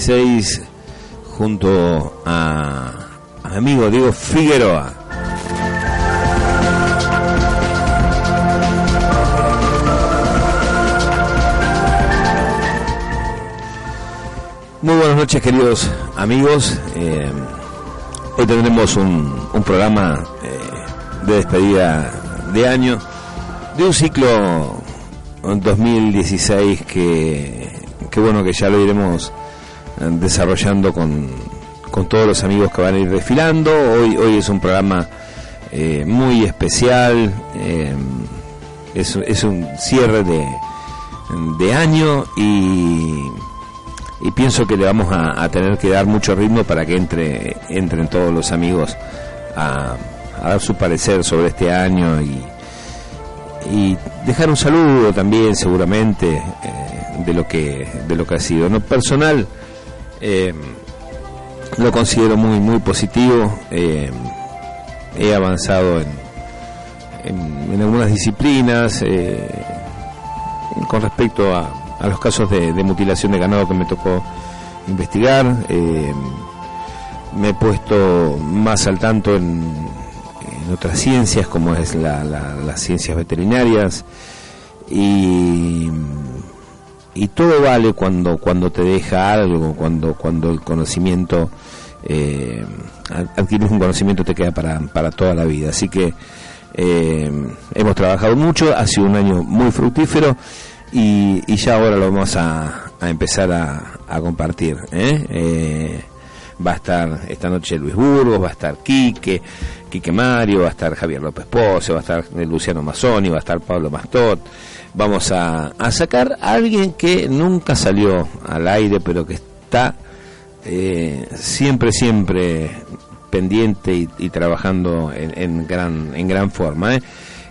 2016 junto a, a mi amigo Diego Figueroa. Muy buenas noches queridos amigos. Eh, hoy tendremos un, programa eh, de despedida de año de un ciclo 2016 que, que bueno que ya lo iremos desarrollando con, con todos los amigos que van a ir desfilando. Hoy, hoy es un programa eh, muy especial, eh, es, es un cierre de, de año y y pienso que le vamos a, tener que dar mucho ritmo para que entre entren todos los amigos a, dar su parecer sobre este año y, y dejar un saludo también seguramente eh, de lo que de lo que ha sido no personal eh, lo considero muy muy positivo eh, he avanzado en, en, algunas disciplinas con respecto a, a los casos de, mutilación de ganado que me tocó investigar. Eh, me he puesto más al tanto en, otras ciencias, como es la, las ciencias veterinarias. Y, y todo vale cuando, cuando te deja algo, cuando, cuando el conocimiento, eh, adquieres un conocimiento te queda para, para toda la vida. Así que eh, hemos trabajado mucho, ha sido un año muy fructífero y, ya ahora lo vamos a, empezar a, compartir. ¿eh? ¿eh? va a estar esta noche Luis Burgos, va a estar Quique, Quique Mario, va a estar Javier López Pose, va a estar Luciano Mazzoni, va a estar Pablo Mastot. Vamos a, sacar a alguien que nunca salió al aire, pero que está eh, siempre, siempre pendiente y, trabajando en, gran, en gran forma. ¿eh?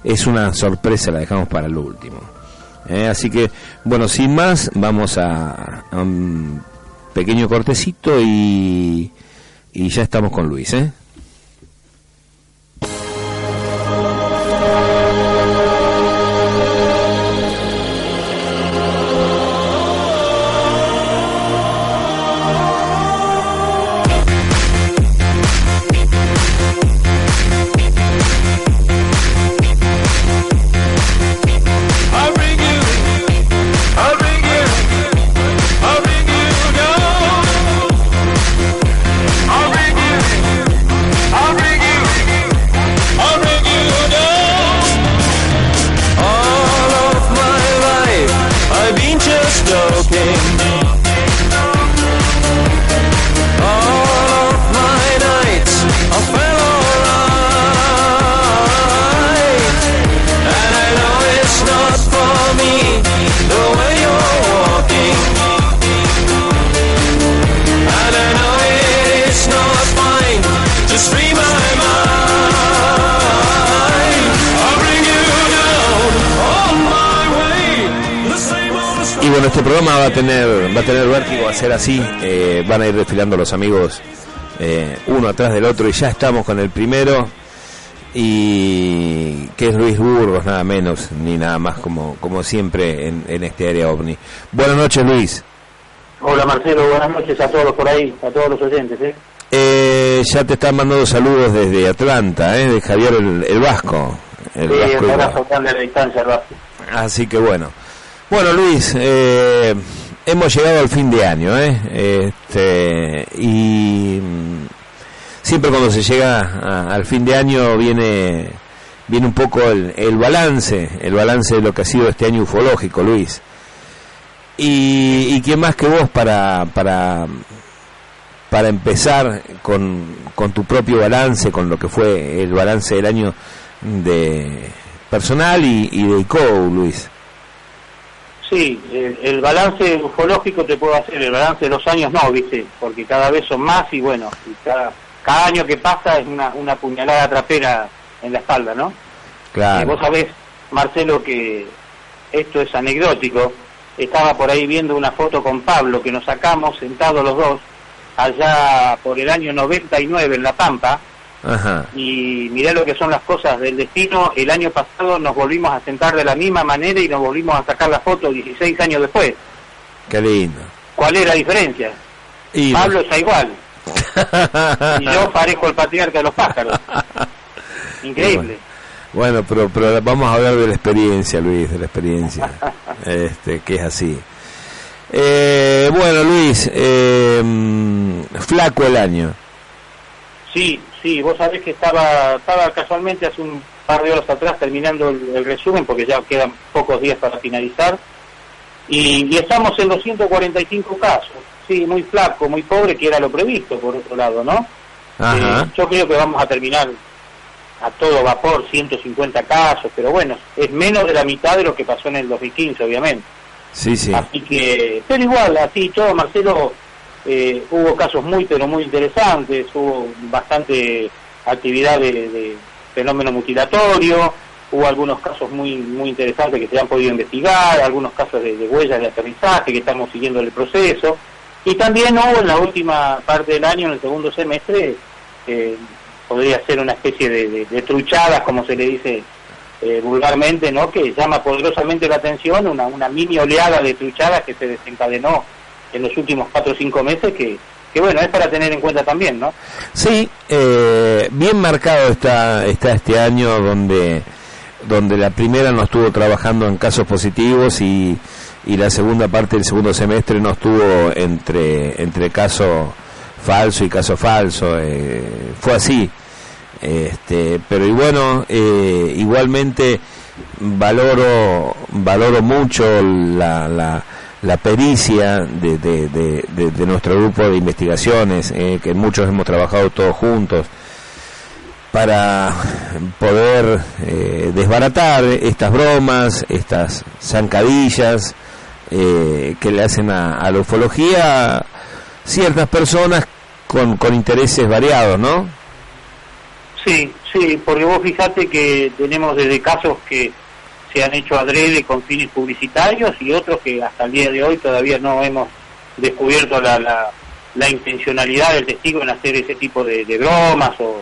Es una sorpresa, la dejamos para lo último. ¿eh? así que, bueno, sin más, vamos a, un pequeño cortecito y, y ya estamos con Luis. ¿eh? A tener va a tener vértigo, va a ser así. Eh, van a ir desfilando los amigos eh, uno atrás del otro y ya estamos con el primero y que es Luis Burgos, nada menos ni nada más como como siempre en, este área ovni. Buenas noches, Luis. Hola, Marcelo. Buenas noches a todos por ahí, a todos los oyentes. ¿eh? eh ya te están mandando saludos desde Atlanta, de Javier el, Vasco. El sí, Vasco un abrazo grande a la distancia, el Vasco. Así que bueno. Bueno, Luis, eh, hemos llegado al fin de año, ¿eh? Este, y mm, siempre cuando se llega al fin de año viene viene un poco el, balance, el balance de lo que ha sido este año ufológico, Luis. Y, y más que vos para para para empezar con, con tu propio balance, con lo que fue el balance del año de personal y, y de ICO, Luis. Sí, el, balance ufológico te puedo hacer, el balance de los años no, ¿viste? Porque cada vez son más y bueno, cada, cada año que pasa es una, una puñalada trapera en la espalda, ¿no? Claro. vos sabés, Marcelo, que esto es anecdótico. Estaba por ahí viendo una foto con Pablo que nos sacamos sentados los dos allá por el año 99 en La Pampa. Y mirá lo que son las cosas del destino. El año pasado nos volvimos a sentar de la misma manera y nos volvimos a sacar la foto 16 años después. Qué lindo. ¿Cuál es la diferencia? Pablo está igual. y yo parezco el patriarca de los pájaros. Increíble. Bueno, pero, pero vamos a hablar de la experiencia, Luis, de la experiencia, este, que es así. Eh, bueno, Luis, eh, flaco el año. Sí, sí, vos sabés que estaba, estaba casualmente hace un par de horas atrás terminando el, resumen, porque ya quedan pocos días para finalizar, y, estamos en los 145 casos. Sí, muy flaco, muy pobre, que era lo previsto, por otro lado, ¿no? Eh, yo creo que vamos a terminar a todo vapor 150 casos, pero bueno, es menos de la mitad de lo que pasó en el 2015, obviamente. Sí, sí. Así que, pero igual, así todo, Marcelo, eh, hubo casos muy, pero muy interesantes, hubo bastante actividad de, fenómeno mutilatorio, hubo algunos casos muy muy interesantes que se han podido investigar, algunos casos de, huellas de aterrizaje que estamos siguiendo el proceso, y también hubo en la última parte del año, en el segundo semestre, eh, podría ser una especie de, truchadas, como se le dice eh, vulgarmente, ¿no? que llama poderosamente la atención, una, una mini oleada de truchadas que se desencadenó en los últimos cuatro o cinco meses, que, que bueno, es para tener en cuenta también, ¿no? Sí, eh, bien marcado está, está este año donde, donde la primera no estuvo trabajando en casos positivos y, y la segunda parte del segundo semestre no estuvo entre, entre caso falso y caso falso, eh, fue así. Este, pero y bueno, eh, igualmente valoro valoro mucho la, la, la pericia de, de, de, nuestro grupo de investigaciones, eh, que muchos hemos trabajado todos juntos para poder eh, desbaratar estas bromas, estas zancadillas que le hacen a, a la ufología ciertas personas con, con intereses variados, ¿no? Sí, sí, porque vos fijate que tenemos desde casos que se han hecho adrede con fines publicitarios y otros que hasta el día de hoy todavía no hemos descubierto la, la, intencionalidad del testigo en hacer ese tipo de, bromas o,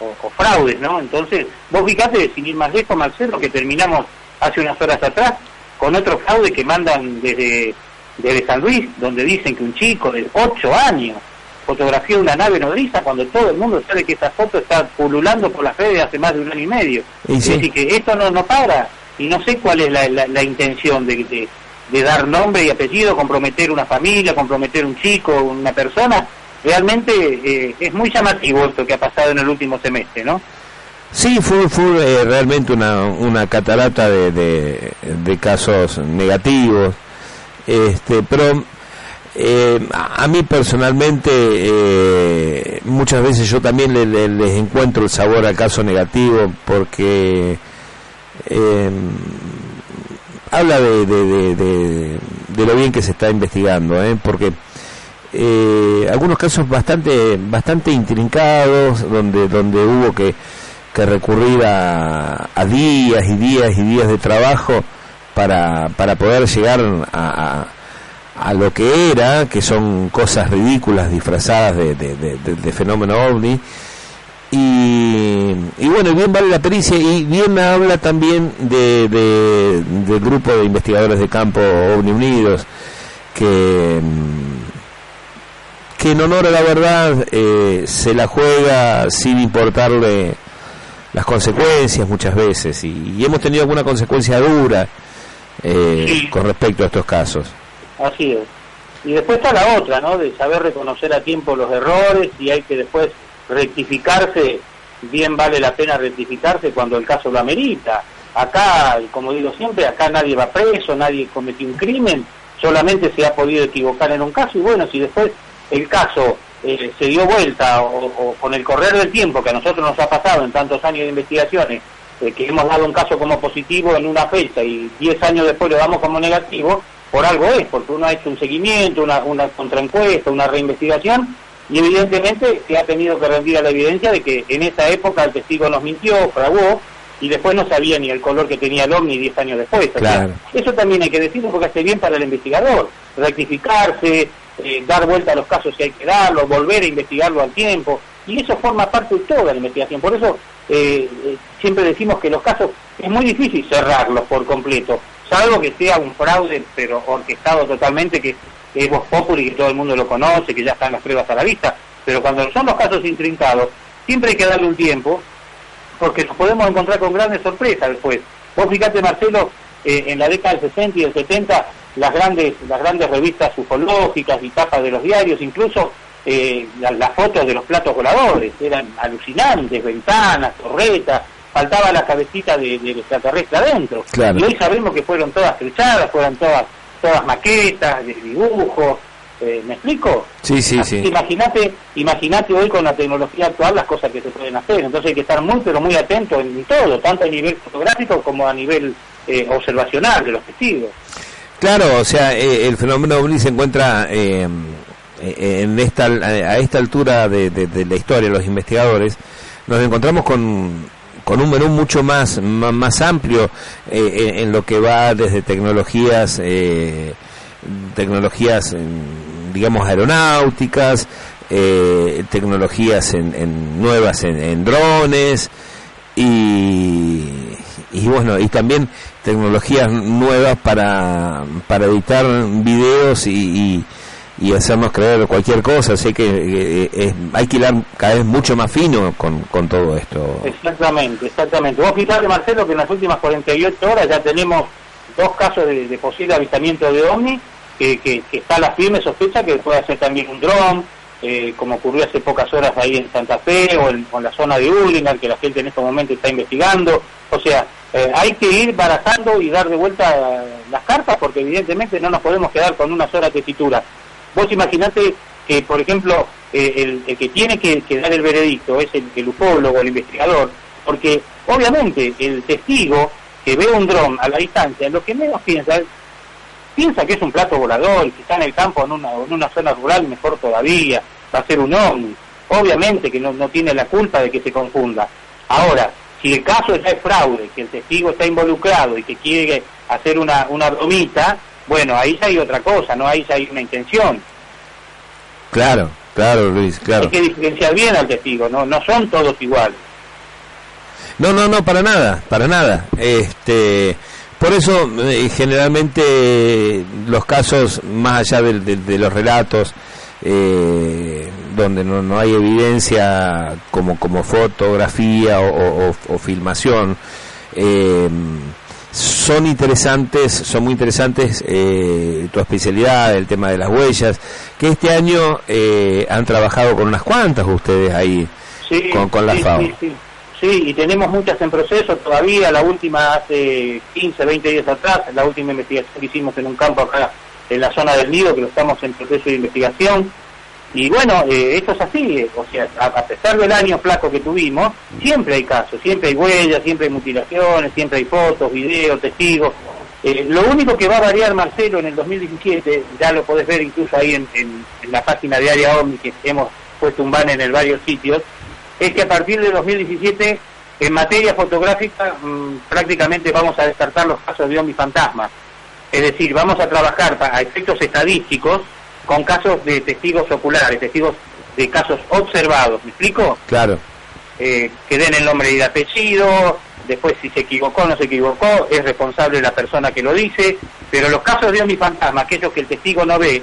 o, fraudes, ¿no? Entonces, vos fijate, sin ir más lejos, Marcelo, que terminamos hace unas horas atrás con otro fraude que mandan desde, desde San Luis, donde dicen que un chico de 8 años fotografía de una nave nodriza cuando todo el mundo sabe que esa foto está pululando por las redes hace más de un año y medio. Y Así que esto no, no para y no sé cuál es la, la, intención de, de, dar nombre y apellido, comprometer una familia, comprometer un chico, una persona. Realmente eh, es muy llamativo esto que ha pasado en el último semestre, ¿no? Sí, fue, fue eh, realmente una, una catarata de, de, casos negativos, este, pero eh, a mí personalmente eh, muchas veces yo también les encuentro el sabor al caso negativo porque eh, habla de, de, lo bien que se está investigando, porque algunos casos bastante bastante intrincados donde donde hubo que, que recurrir a, a días y días y días de trabajo para, para poder llegar a a lo que era, que son cosas ridículas disfrazadas de, de, fenómeno ovni. Y, y, bueno, bien vale la pericia y bien habla también de, del grupo de investigadores de campo OVNI Unidos, que, que en honor a la verdad eh, se la juega sin importarle las consecuencias muchas veces y, hemos tenido alguna consecuencia dura eh, con respecto a estos casos. Así es. Y después está la otra, ¿no? De saber reconocer a tiempo los errores y hay que después rectificarse, bien vale la pena rectificarse cuando el caso lo amerita. Acá, como digo siempre, acá nadie va preso, nadie cometió un crimen, solamente se ha podido equivocar en un caso y bueno, si después el caso eh, se dio vuelta o, con el correr del tiempo que a nosotros nos ha pasado en tantos años de investigaciones, eh, que hemos dado un caso como positivo en una fecha y 10 años después lo damos como negativo, por algo es, porque uno ha hecho un seguimiento, una, una contraencuesta, una reinvestigación, y evidentemente se ha tenido que rendir a la evidencia de que en esa época el testigo nos mintió, fraguó, y después no sabía ni el color que tenía el ovni 10 años después. eso también hay que decirlo porque hace bien para el investigador, rectificarse, eh, dar vuelta a los casos si hay que darlo, volver a investigarlo al tiempo, y eso forma parte de toda la investigación. Por eso eh, eh, siempre decimos que los casos es muy difícil cerrarlos por completo, salvo que sea un fraude, pero orquestado totalmente, que, es Voz Populi, que todo el mundo lo conoce, que ya están las pruebas a la vista, pero cuando son los casos intrincados, siempre hay que darle un tiempo, porque nos podemos encontrar con grandes sorpresas después. Vos fíjate, Marcelo, eh, en la década del 60 y del 70, las grandes, las grandes revistas ufológicas y tapas de los diarios, incluso eh, las, fotos de los platos voladores, eran alucinantes, ventanas, torretas, faltaba la cabecita de, del extraterrestre adentro. Y hoy sabemos que fueron todas trechadas, fueron todas, todas maquetas, de dibujos, eh, ¿Me explico? Sí, sí, sí. Imagínate, imagínate hoy con la tecnología actual las cosas que se pueden hacer. Entonces hay que estar muy, pero muy atento en todo, tanto a nivel fotográfico como a nivel eh, observacional de los testigos. Claro, o sea, eh, el fenómeno OVNI se encuentra en esta, a esta altura de, la historia, los investigadores, nos encontramos con, con un menú mucho más, más, amplio en, lo que va desde tecnologías tecnologías digamos, aeronáuticas, eh, tecnologías en, nuevas en, drones y, y bueno, y también tecnologías nuevas para, para editar videos y, y, hacernos creer cualquier cosa, así que eh, hay que ir cada vez mucho más fino con, con todo esto. Exactamente, exactamente. Vos fijate, Marcelo, que en las últimas 48 horas ya tenemos dos casos de, posible avistamiento de OVNI que, está la firme sospecha que puede ser también un dron, eh, como ocurrió hace pocas horas ahí en Santa Fe o en, la zona de Urlingan, que la gente en este momento está investigando. O sea, eh, hay que ir barajando y dar de vuelta las cartas porque evidentemente no nos podemos quedar con una sola tesitura. Vos imaginate que, por ejemplo, eh, el, que tiene que, dar el veredicto es el, el ufólogo, el investigador, porque obviamente el testigo que ve un dron a la distancia, lo que menos piensa es piensa que es un plato volador que está en el campo en una, en una zona rural, mejor todavía, va a ser un ovni. Obviamente que no, no tiene la culpa de que se confunda. Ahora, si el caso ya es fraude, que el testigo está involucrado y que quiere hacer una, una bromita, bueno, ahí ya hay otra cosa, ¿no? Ahí ya hay una intención. Claro, claro, Luis, claro. Hay que diferenciar bien al testigo, no, no son todos iguales. No, no, no, para nada, para nada. Este, por eso, eh, generalmente, los casos, más allá de, los relatos, eh, donde no, hay evidencia como, como fotografía o, filmación, eh, son interesantes, son muy interesantes tu especialidad, el tema de las huellas, que este año han trabajado con unas cuantas ustedes ahí, con, con la FAO. Sí, y tenemos muchas en proceso todavía, la última hace 15, 20 días atrás, la última investigación que hicimos en un campo acá en la zona del Nido, que lo estamos en proceso de investigación. Y bueno, eh, esto es así, eh, o sea, a, pesar del año flaco que tuvimos, siempre hay casos, siempre hay huellas, siempre hay mutilaciones, siempre hay fotos, videos, testigos. Eh, lo único que va a variar, Marcelo, en el 2017, ya lo podés ver incluso ahí en, la página de Área que hemos puesto un banner en varios sitios, es que a partir de 2017, en materia fotográfica, mm, prácticamente vamos a descartar los casos de ovni fantasma. Es decir, vamos a trabajar a efectos estadísticos con casos de testigos oculares, testigos de casos observados. ¿Me explico? Claro. Eh, que den el nombre y el apellido, después si se equivocó o no se equivocó, es responsable la persona que lo dice, pero los casos de ovni fantasma, aquellos que el testigo no ve,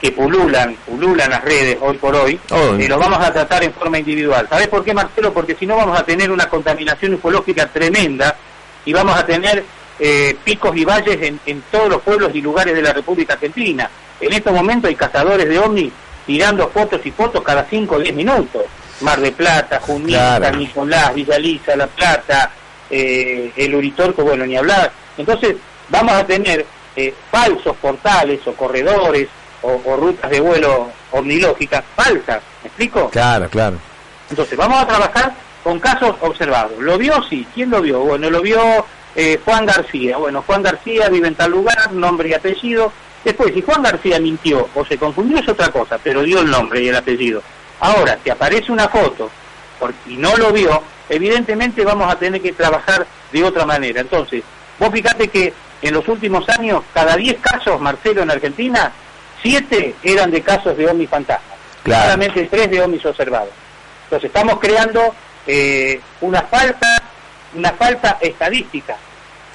que pululan, pululan las redes hoy por hoy, y eh, los vamos a tratar en forma individual. ¿Sabes por qué, Marcelo? Porque si no vamos a tener una contaminación ufológica tremenda y vamos a tener eh, picos y valles en, todos los pueblos y lugares de la República Argentina. En estos momentos hay cazadores de ovnis tirando fotos y fotos cada 5 o 10 minutos. Mar de Plata, Junín, San Nicolás, Villa Lisa, La Plata, eh, el Uritorco, bueno, ni hablar. Entonces, vamos a tener falsos portales o corredores o, rutas de vuelo omnilógicas falsas, ¿me explico? Claro, claro. Entonces, vamos a trabajar con casos observados. ¿Lo vio? Sí. ¿Quién lo vio? Bueno, lo vio eh, Juan García. Bueno, Juan García vive en tal lugar, nombre y apellido. Después, si Juan García mintió o se confundió es otra cosa, pero dio el nombre y el apellido. Ahora, si aparece una foto y no lo vio, evidentemente vamos a tener que trabajar de otra manera. Entonces, vos fíjate que en los últimos años, cada 10 casos, Marcelo, en Argentina, 7 eran de casos de ovnis fantasmas. Claramente 3 de ovnis observados. Entonces, estamos creando eh, una falta una falta estadística.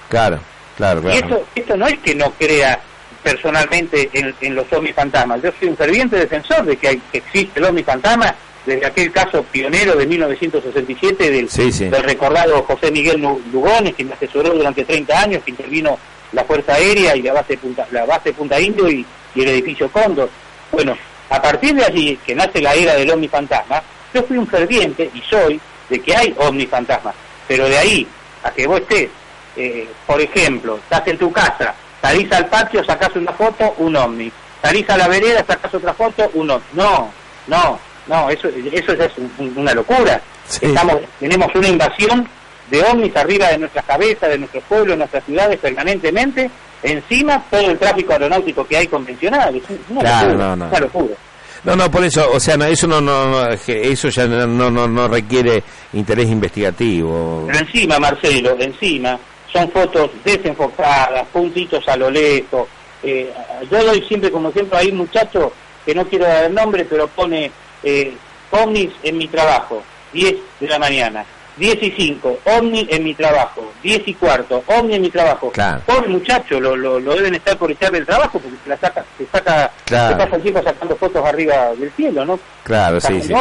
Claro, claro, claro. Y esto, esto no es que no crea personalmente en, los ovnis fantasmas. Yo soy un ferviente defensor de que, hay, que existe el ovni fantasma desde aquel caso pionero de 1967 del, del recordado José Miguel Lugones, que me asesoró durante 30 años, que intervino la Fuerza Aérea y la base Punta, la base Punta Indio y, el edificio Cóndor. Bueno, a partir de allí, que nace la era del ovni fantasma, yo fui un ferviente, y soy, de que hay ovni fantasmas. Pero de ahí a que vos estés, eh, por ejemplo, estás en tu casa, salís al patio, sacás una foto, un ovni. Salís a la vereda, sacás otra foto, un ovni. No, no, no, eso, eso es una locura. Estamos, tenemos una invasión de ovnis arriba de nuestras cabezas, de nuestros pueblos, de nuestras ciudades permanentemente, encima todo el tráfico aeronáutico que hay convencional. Es una locura, no, locura. No, no, por eso, o sea, no, eso no, no, eso ya no, no, no requiere interés investigativo. Pero encima, Marcelo, encima, son fotos desenfocadas, puntitos a lo lejos. Eh, yo doy siempre, como siempre, hay un muchacho que no quiero dar el nombre, pero pone eh, ovnis en mi trabajo, 10 de la mañana. 10 y 5, ovni en mi trabajo, 10 y cuarto, ovni en mi trabajo. Claro. Pobre muchacho, lo, lo, deben estar por echar del trabajo porque se la saca, se saca, se pasa el tiempo sacando fotos arriba del cielo, ¿no? Claro, sí, sí.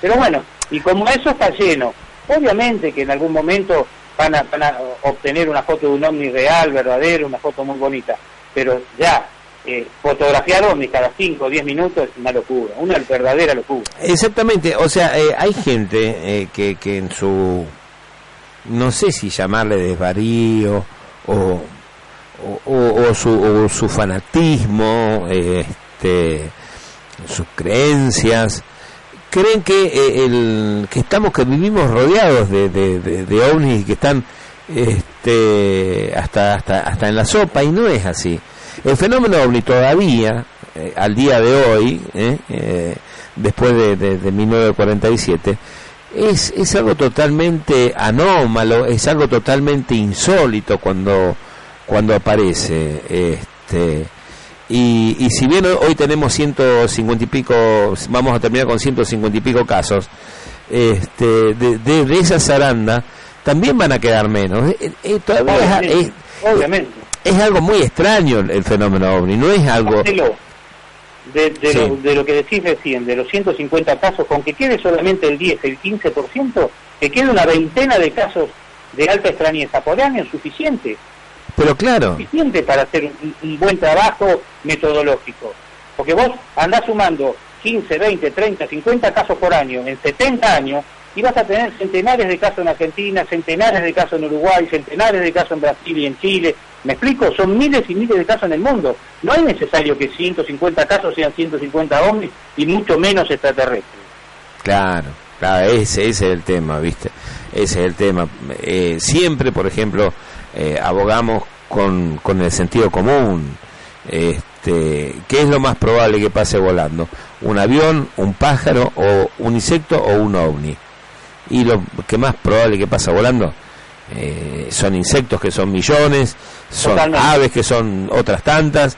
Pero bueno, y como eso está lleno, obviamente que en algún momento van a, van a obtener una foto de un ovni real, verdadero, una foto muy bonita, pero ya eh, fotografiar ovnis cada 5 o 10 minutos es una locura, una verdadera locura. Exactamente, o sea, eh, hay gente eh, que, que en su, no sé si llamarle desvarío o, o, su, su fanatismo, este, sus creencias, creen que el que estamos que vivimos rodeados de, de, de, de ovnis que están este hasta hasta hasta en la sopa y no es así el fenómeno ovni todavía, eh, al día de hoy, eh, eh, después de, de, 1947, es, es algo totalmente anómalo, es algo totalmente insólito cuando, cuando aparece. Este, y, y si bien hoy tenemos 150 y pico, vamos a terminar con 150 y pico casos, este, de, de, esa zaranda también van a quedar menos. todavía obviamente es algo muy extraño el, fenómeno ovni, no es algo... De, de, lo, de, lo, que decís recién, de los 150 casos, con que quede solamente el 10, el 15%, que quede una veintena de casos de alta extrañeza por año es suficiente. Pero claro. Suficiente para hacer un, buen trabajo metodológico. Porque vos andás sumando 15, 20, 30, 50 casos por año en 70 años y vas a tener centenares de casos en Argentina, centenares de casos en Uruguay, centenares de casos en Brasil y en Chile, ¿Me explico? Son miles y miles de casos en el mundo. No es necesario que 150 casos sean 150 ovnis y mucho menos extraterrestres. Claro, claro, ese, es el tema, ¿viste? Ese es el tema. Eh, siempre, por ejemplo, eh, abogamos con, con el sentido común. Este, ¿Qué es lo más probable que pase volando? ¿Un avión, un pájaro o un insecto o un ovni? Y lo que más probable que pasa volando eh, son insectos que son millones, son aves que son otras tantas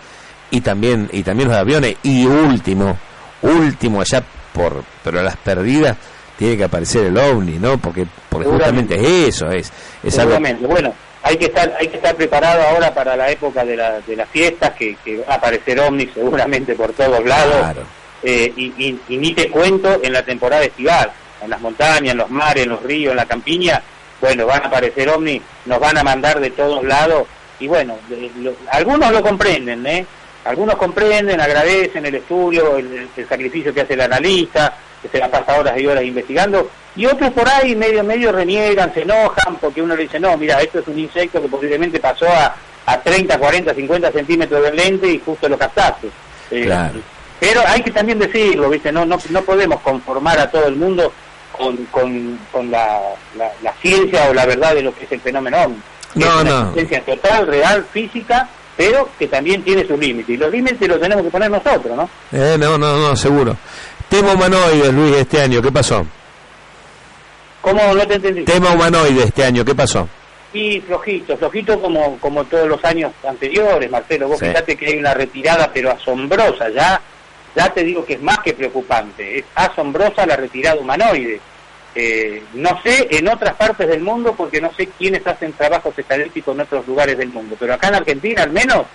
y también y también los aviones y último, último allá por pero las perdidas tiene que aparecer el ovni, ¿no? Porque porque justamente es eso, es es algo bueno, hay que estar hay que estar preparado ahora para la época de, la, de las fiestas que, que va a aparecer ovnis seguramente por todos lados. Eh, y, y ni te cuento en la temporada estival, en las montañas, en los mares, en los ríos, en la campiña, bueno, van a aparecer ovnis, nos van a mandar de todos lados, y bueno, algunos lo comprenden, ¿eh? Algunos comprenden, agradecen el estudio, el, sacrificio que hace el analista, que se la pasa horas y horas investigando, y otros por ahí medio medio reniegan, se enojan, porque uno le dice, no, mira, esto es un insecto que posiblemente pasó a, a 30, 40, 50 centímetros del lente y justo lo captaste. Eh, pero hay que también decirlo, ¿viste? No, no, no podemos conformar a todo el mundo con, con, con la, la, ciencia o la verdad de lo que es el fenómeno OVNI. No, es una ciencia total, real, física, pero que también tiene sus límites. Y los límites los tenemos que poner nosotros, ¿no? Eh, no, no, no, seguro. Temo humanoides, Luis, este año, ¿qué pasó? ¿Cómo no te entendí? Tema humanoide este año, ¿qué pasó? Sí, flojito, flojito como, como todos los años anteriores, Marcelo. Vos fíjate que hay una retirada, pero asombrosa, ya, ya te digo que es más que preocupante. Es asombrosa la retirada humanoide. Eh, no sé en otras partes del mundo, porque no sé quiénes hacen trabajos estadísticos en otros lugares del mundo, pero acá en Argentina al menos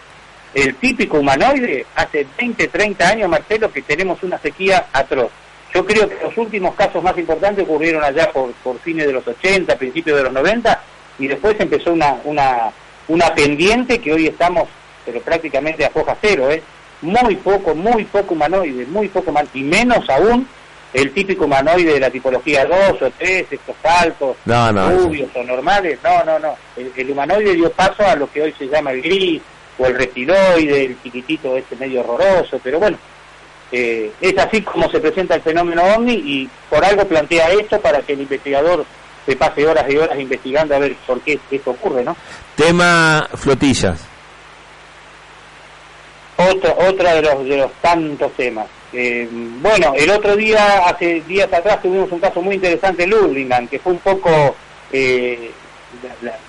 el típico humanoide, hace 20, 30 años, Marcelo, que tenemos una sequía atroz. Yo creo que los últimos casos más importantes ocurrieron allá por, por fines de los 80, principios de los 90, y después empezó una, una, una pendiente que hoy estamos, pero prácticamente a foja cero, ¿eh? Muy poco, muy poco humanoide, muy poco y menos aún el típico humanoide de la tipología 2 o 3, estos altos, no, rubios o normales, no, no, no. El, el humanoide dio paso a lo que hoy se llama el gris, o el reptiloide, el chiquitito este medio horroroso, pero bueno, eh, es así como se presenta el fenómeno ovni y por algo plantea esto para que el investigador se pase horas y horas investigando a ver por qué esto ocurre, ¿no? Tema flotillas. Otro, otra de los, de los tantos temas. Eh, bueno, el otro día, hace días atrás, tuvimos un caso muy interesante en Ludlingan, que fue un poco eh,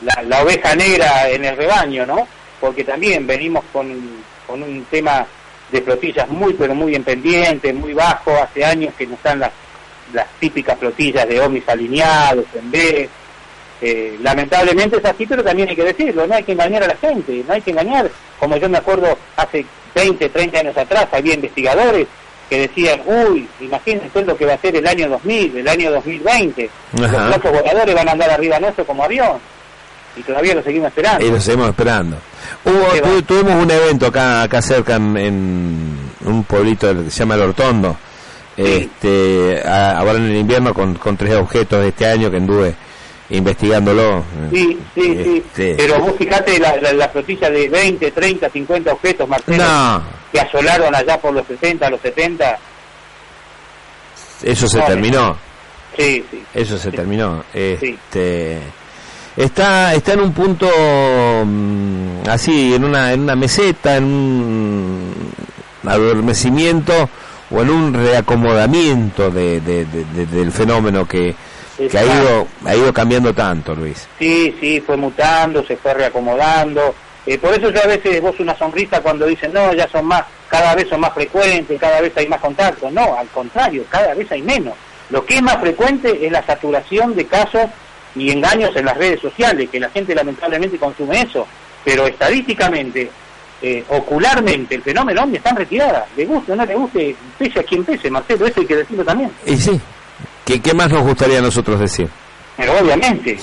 la oveja negra en el rebaño, ¿no? Porque también venimos con, con un tema de flotillas muy, pero muy en pendiente, muy bajo, hace años que no están las, las típicas flotillas de OMIS alineados, en B. Eh, lamentablemente es así, pero también hay que decirlo, no hay que engañar a la gente, no hay que engañar, como yo me acuerdo hace 20, 30 años atrás, había investigadores que decían, uy, imagínense lo que va a ser el año 2000, el año 2020, los platos voladores van a andar arriba nuestro como avión y todavía lo seguimos esperando. Y lo seguimos esperando. Hubo, tuvimos un evento acá acá cerca en, un pueblito que se llama El Hortondo, este, ahora en el invierno con, con tres objetos de este año que anduve investigándolo. Sí, sí, sí. Este, Pero vos fijate la, la, flotilla de 20, 30, 50 objetos, Marcelo, que asolaron allá por los 60, los 70. Eso se terminó. Sí, sí. Eso se terminó. Este, está está en un punto mm, así en una en una meseta en un adormecimiento o en un reacomodamiento de, del fenómeno que, que ha ido ha ido cambiando tanto Luis. Sí sí fue mutando se fue reacomodando. Eh, por eso yo a veces vos una sonrisa cuando dicen no ya son más cada vez son más frecuentes cada vez hay más contactos no al contrario cada vez hay menos. Lo que es más frecuente es la saturación de casos y engaños en las redes sociales, que la gente lamentablemente consume eso, pero estadísticamente, eh, ocularmente, el fenómeno OVNI está en retirada, le guste o no le guste, pese a quien pese, Marcelo, eso hay que decirlo también. Y sí, ¿qué, qué más nos gustaría a nosotros decir? Pero obviamente.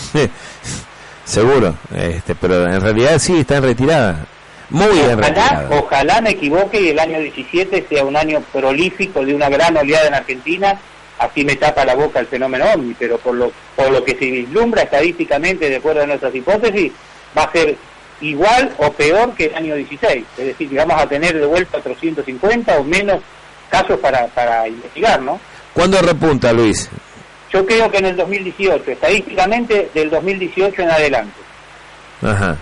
Seguro, este, pero en realidad sí está en retirada. Muy en retirada. Ojalá me equivoque y el año 17 sea un año prolífico de una gran oleada en Argentina así me tapa la boca el fenómeno OVNI, pero por lo, por lo que se vislumbra estadísticamente, de acuerdo a nuestras hipótesis, va a ser igual o peor que el año 16. Es decir, que vamos a tener de vuelta 350 o menos casos para, para investigar, ¿no? ¿Cuándo repunta, Luis? Yo creo que en el 2018, estadísticamente del 2018 en adelante. Ajá.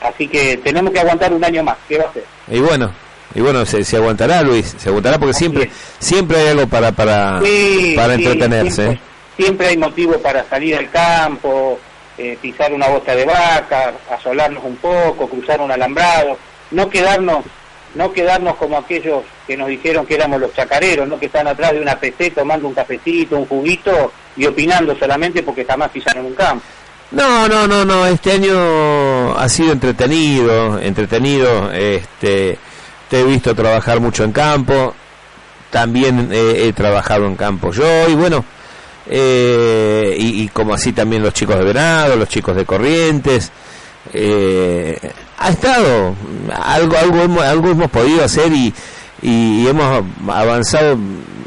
Así que tenemos que aguantar un año más. ¿Qué va a hacer? Y bueno, y bueno, se, aguantará, Luis, se aguantará porque siempre siempre hay algo para para, para entretenerse. Siempre, hay motivo para salir al campo, eh, pisar una bota de vaca, asolarnos un poco, cruzar un alambrado, no quedarnos no quedarnos como aquellos que nos dijeron que éramos los chacareros, no que están atrás de una PC tomando un cafecito, un juguito y opinando solamente porque jamás pisaron un campo. No, no, no, no, este año ha sido entretenido, entretenido, este te he visto trabajar mucho en campo, también he trabajado en campo yo, y bueno, eh, y, como así también los chicos de Venado, los chicos de Corrientes, eh, ha estado, algo, algo, hemos, algo hemos podido hacer y, y hemos avanzado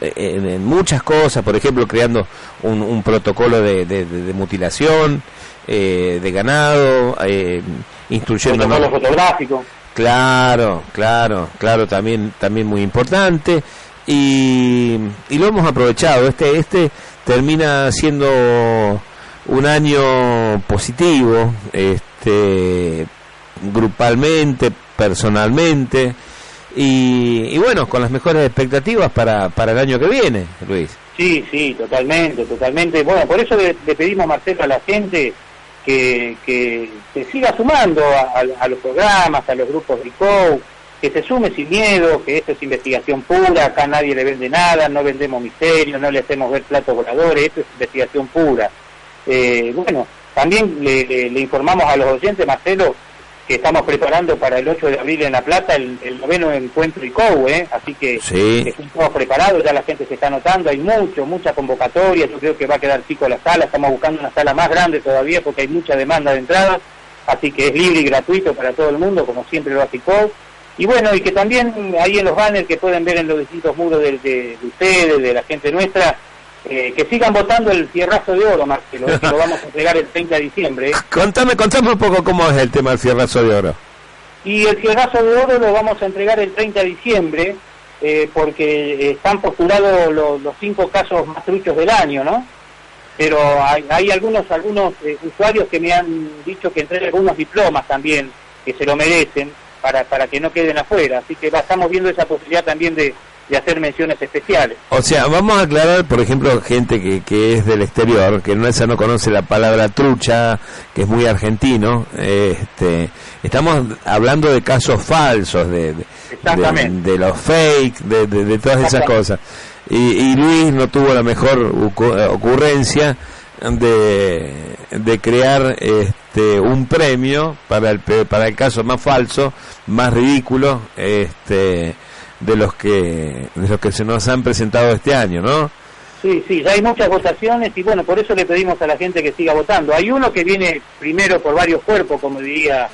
en, muchas cosas, por ejemplo, creando un, protocolo de, de, mutilación eh, de ganado, eh, instruyendo... Protocolo fotográfico. Claro, claro, claro, también, también muy importante. Y, y lo hemos aprovechado. Este, este termina siendo un año positivo, este, grupalmente, personalmente, y, y bueno, con las mejores expectativas para, para el año que viene, Luis. Sí, sí, totalmente, totalmente. Bueno, por eso le, pedimos, Marcelo, a la gente que, que, siga sumando a, los programas, a los grupos de COU, que se sume sin miedo, que esto es investigación pura, acá nadie le vende nada, no vendemos misterio, no le hacemos ver platos voladores, esto es investigación pura. Eh, bueno, también le, le informamos a los oyentes, Marcelo, que estamos preparando para el 8 de abril en La Plata, el, noveno encuentro ICOU, ¿eh? así que estamos preparados, ya la gente se está notando, hay mucho, mucha convocatoria, yo creo que va a quedar chico la sala, estamos buscando una sala más grande todavía porque hay mucha demanda de entradas, así que es libre y gratuito para todo el mundo, como siempre lo hace ICOU. Y bueno, y que también ahí en los banners que pueden ver en los distintos muros de ustedes, de la gente nuestra, eh, que sigan votando el fierrazo de oro, Marcelo, que lo vamos a entregar el 30 de diciembre. ¿eh? Contame, contame un poco cómo es el tema del fierrazo de oro. Y el fierrazo de oro lo vamos a entregar el 30 de diciembre, eh, porque están postulados los, cinco casos más truchos del año, ¿no? Pero hay, algunos algunos usuarios que me han dicho que entregue algunos diplomas también, que se lo merecen, para, para que no queden afuera. Así que estamos viendo esa posibilidad también de, de hacer menciones especiales. O sea, vamos a aclarar, por ejemplo, gente que, que es del exterior, que no, esa no conoce la palabra trucha, que es muy argentino, este, estamos hablando de casos falsos, de, de, los fake, de, de, todas esas cosas. Y, y, Luis no tuvo la mejor ocurrencia de, de crear este, un premio para el, para el caso más falso, más ridículo, este, de los que de los que se nos han presentado este año, ¿no? Sí, sí, ya hay muchas votaciones y bueno, por eso le pedimos a la gente que siga votando. Hay uno que viene primero por varios cuerpos, como diría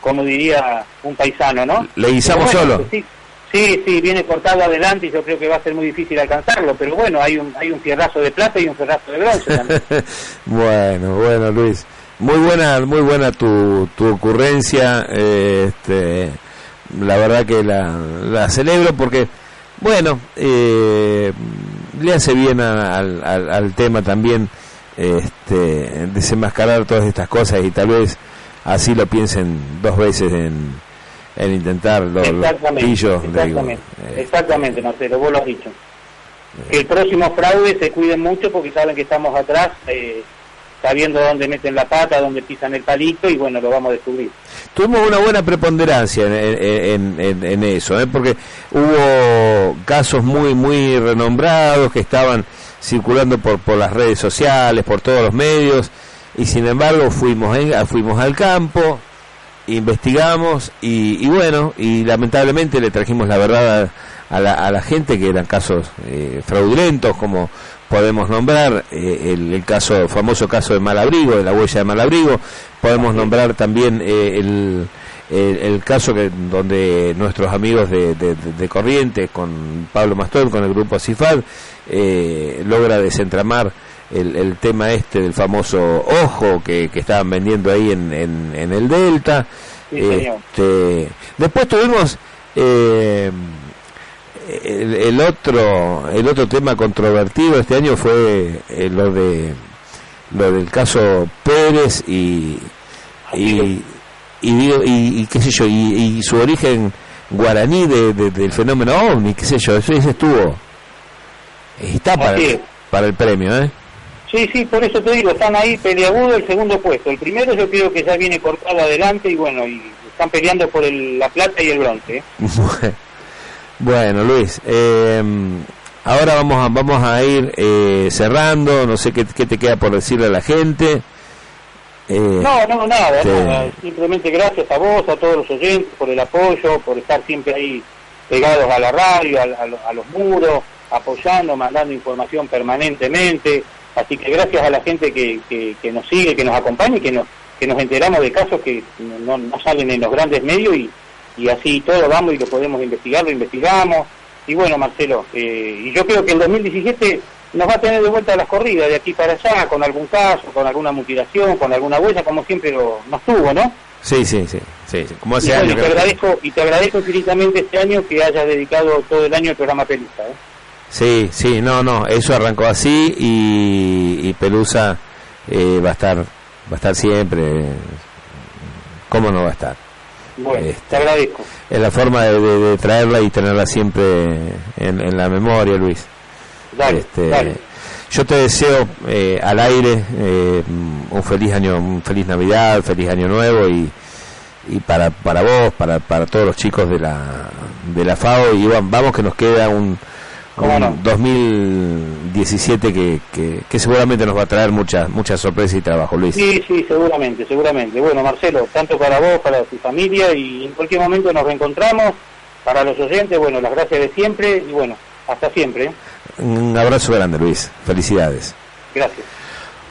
como diría un paisano, ¿no? Le guisamos solo. Sí, sí, sí, viene cortado adelante y yo creo que va a ser muy difícil alcanzarlo, pero bueno, hay un hay un fierrazo de plata y un fierrazo de bronce también. bueno, bueno, Luis. Muy buena, muy buena tu, tu ocurrencia, eh, este la verdad que la, celebro porque, bueno, eh, le hace bien al, al, tema también este, desenmascarar todas estas cosas y tal vez así lo piensen dos veces en, en intentarlo. Exactamente, exactamente, eh, exactamente, no sé, vos lo has dicho. Que el próximo fraude se cuiden mucho porque saben que estamos atrás. Eh, sabiendo dónde meten la pata, dónde pisan el palito y bueno, lo vamos a descubrir. Tuvimos una buena preponderancia en, eso, ¿eh? porque hubo casos muy, muy renombrados que estaban circulando por, por las redes sociales, por todos los medios, y sin embargo fuimos, fuimos al campo, investigamos y, y, bueno, y lamentablemente le trajimos la verdad a, la, a la gente que eran casos eh, fraudulentos como podemos nombrar eh, el, caso, el famoso caso de Malabrigo, de la huella de Malabrigo, podemos nombrar también eh, el, el, caso que donde nuestros amigos de, de, Corrientes, con Pablo Mastón, con el grupo CIFAD, eh, logra desentramar el, el, tema este del famoso ojo que, que estaban vendiendo ahí en, en, el Delta. este, después tuvimos... Eh, el, otro el otro tema controvertido este año fue eh, lo de lo del caso Pérez y y, y, qué sé yo y, su origen guaraní de, del fenómeno ovni qué sé yo eso, estuvo. Está para el, para el premio eh sí sí por eso te digo están ahí peleagudo el segundo puesto. El primero yo creo que ya viene cortado adelante y bueno y están peleando por el, la plata y el bronce ¿eh? Bueno, Luis, eh, ahora vamos a, vamos a ir eh, cerrando, no sé qué, te queda por decirle a la gente. Eh, no, no, nada, nada, simplemente gracias a vos, a todos los oyentes por el apoyo, por estar siempre ahí pegados a la radio, a, los muros, apoyando, mandando información permanentemente. Así que gracias a la gente que, que, nos sigue, que nos acompaña y que nos, que nos enteramos de casos que no, no salen en los grandes medios y, y así todo vamos y lo podemos investigar, lo investigamos. Y bueno, Marcelo, eh, y yo creo que el 2017 nos va a tener de vuelta las corridas de aquí para allá, con algún caso, con alguna mutilación, con alguna huella, como siempre lo, nos tuvo, ¿no? Sí, sí, sí, sí, como hace y, y te agradezco y te agradezco infinitamente este año que hayas dedicado todo el año al programa Pelusa. ¿eh? Sí, sí, no, no, eso arrancó así y, Pelusa eh, va a estar, va a estar siempre. ¿Cómo no va a estar? Bueno, te este, agradezco. Es la forma de, traerla y tenerla siempre en, la memoria, Luis. Este, yo te deseo eh, al aire eh, un feliz año, un feliz Navidad, feliz año nuevo y, y para, para vos, para, para todos los chicos de la, de la FAO y vamos que nos queda un, 2017 que, que, seguramente nos va a traer muchas muchas sorpresas y trabajo, Luis. Sí, sí, seguramente, seguramente. Bueno, Marcelo, tanto para vos, para tu familia y en cualquier momento nos reencontramos. Para los oyentes, bueno, las gracias de siempre y bueno, hasta siempre. ¿eh? Un abrazo grande, Luis. Felicidades. Gracias.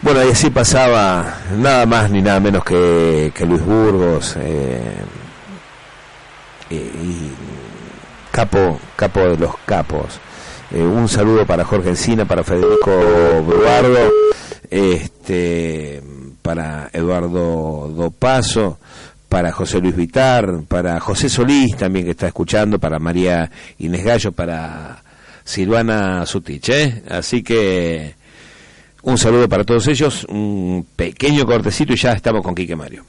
Bueno, y así pasaba nada más ni nada menos que, que Luis Burgos eh, y, capo, capo de los capos. Eh, un saludo para Jorge Encina, para Federico Bruardo, este, para Eduardo Dopaso, para José Luis Vitar, para José Solís también que está escuchando, para María Inés Gallo, para Silvana Sutich. ¿eh? Así que un saludo para todos ellos, un pequeño cortecito y ya estamos con Quique Mario.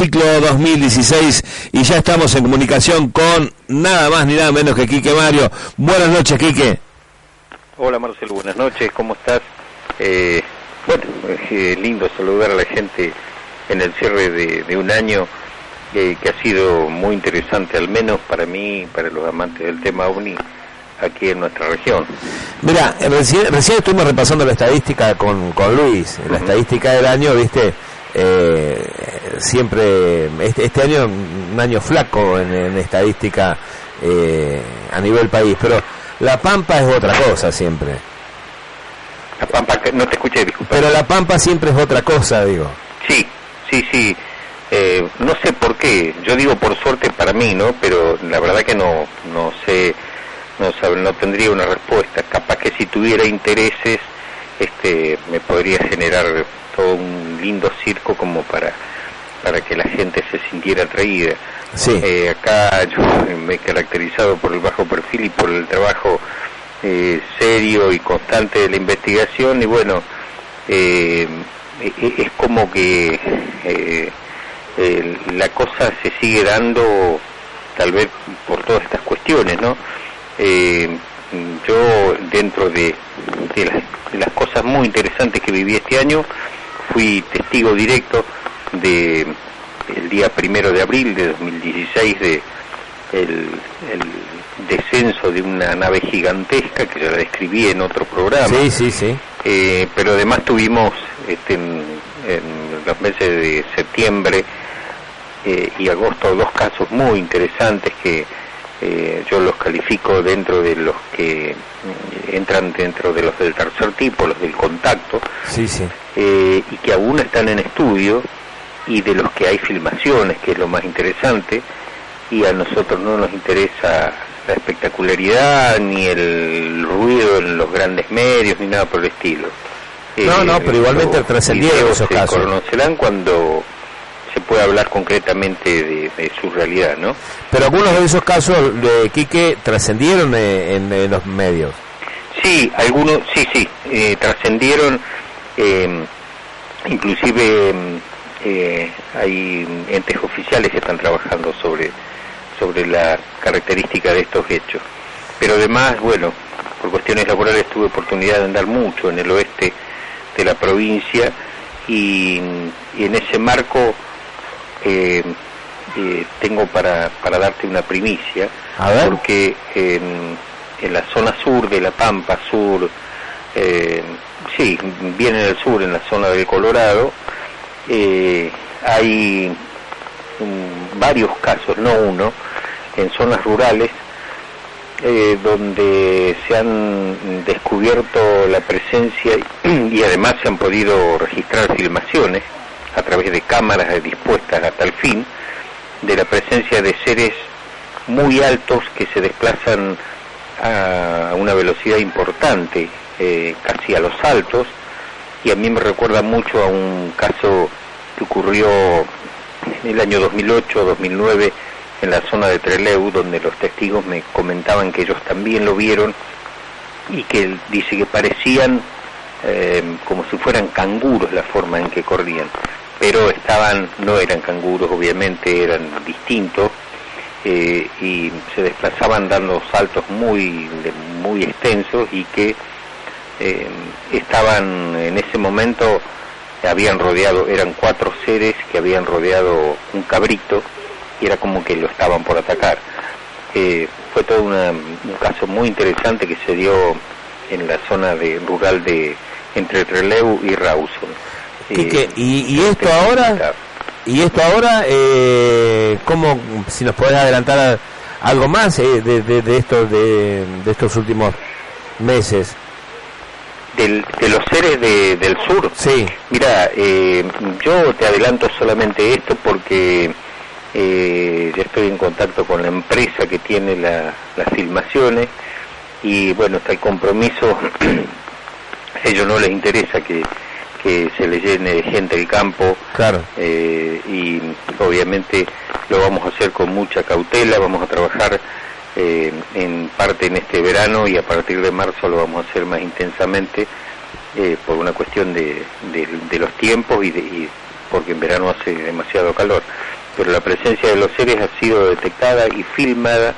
Ciclo 2016 y ya estamos en comunicación con nada más ni nada menos que Quique Mario. Buenas noches, Quique. Hola Marcelo, buenas noches, ¿cómo estás? Eh, bueno, eh, lindo saludar a la gente en el cierre de, de un año que, ha sido muy interesante, al menos para mí, para los amantes del tema OVNI, aquí en nuestra región. Mira, recién, recién estuvimos repasando la estadística con, con Luis, la estadística del año, viste, eh, siempre, este, este, año un año flaco en, estadística eh, a nivel país, pero La Pampa es otra cosa siempre. La Pampa, no te escuché, disculpa. Pero La Pampa siempre es otra cosa, digo. Sí, sí, sí. Eh, no sé por qué, yo digo por suerte para mí, ¿no? Pero la verdad que no, no sé, no, no tendría una respuesta. Capaz que si tuviera intereses, este, me podría generar todo un lindo circo como para, para que la gente se sintiera atraída. Sí. Eh, acá yo me he caracterizado por el bajo perfil y por el trabajo eh, serio y constante de la investigación y bueno, es como que la cosa se sigue dando tal vez por todas estas cuestiones, ¿no? yo dentro de, las, cosas muy interesantes que viví este año fui testigo directo de el día primero de abril de 2016 de el, descenso de una nave gigantesca que ya la describí en otro programa. Sí, sí, sí. Eh, pero además tuvimos este, en, los meses de septiembre eh, y agosto dos casos muy interesantes que eh, yo los califico dentro de los que entran dentro de los del tercer tipo, los del contacto, sí, sí. y que aún están en estudio y de los que hay filmaciones, que es lo más interesante, y a nosotros no nos interesa la espectacularidad ni el ruido en los grandes medios ni nada por el estilo. No, no, pero igualmente trascendieron esos casos. Se conocerán cuando se puede hablar concretamente de, su realidad, ¿no? Pero algunos de esos casos de Quique trascendieron en, los medios. Sí, algunos, sí, sí, eh, trascendieron, eh, inclusive eh, hay entes oficiales que están trabajando sobre, sobre la característica de estos hechos. Pero además, bueno, por cuestiones laborales tuve oportunidad de andar mucho en el oeste de la provincia y, en ese marco eh, eh, tengo para, para darte una primicia, porque en, en, la zona sur de La Pampa, sur, eh, sí, bien en el sur, en la zona del Colorado, eh, hay varios casos, no uno, en zonas rurales eh, donde se han descubierto la presencia y además se han podido registrar filmaciones a través de cámaras dispuestas a tal fin de la presencia de seres muy altos que se desplazan a una velocidad importante, eh, casi a los altos, y a mí me recuerda mucho a un caso que ocurrió en el año 2008-2009 en la zona de Trelew, donde los testigos me comentaban que ellos también lo vieron y que dice que parecían eh, como si fueran canguros la forma en que corrían, pero estaban, no eran canguros, obviamente eran distintos eh, y se desplazaban dando saltos muy, muy extensos y que eh, estaban en ese momento habían rodeado, eran cuatro seres que habían rodeado un cabrito y era como que lo estaban por atacar. Eh, fue todo un caso muy interesante que se dio en la zona de rural de entre Trelew y Rawson. Eh, y, esto ahora, y esto ahora, eh, ¿cómo, si nos podés adelantar algo más eh, de, de, de, estos, de, de estos últimos meses? De los seres del sur. Sí. Mira, eh, yo te adelanto solamente esto porque eh, ya estoy en contacto con la empresa que tiene las filmaciones y bueno, está el compromiso. a ellos no les interesa que, que se les llene de gente el campo. Claro. Eh, y obviamente lo vamos a hacer con mucha cautela, vamos a trabajar eh, en parte en este verano y a partir de marzo lo vamos a hacer más intensamente eh, por una cuestión de, de, los tiempos y, de, porque en verano hace demasiado calor. Pero la presencia de los seres ha sido detectada y filmada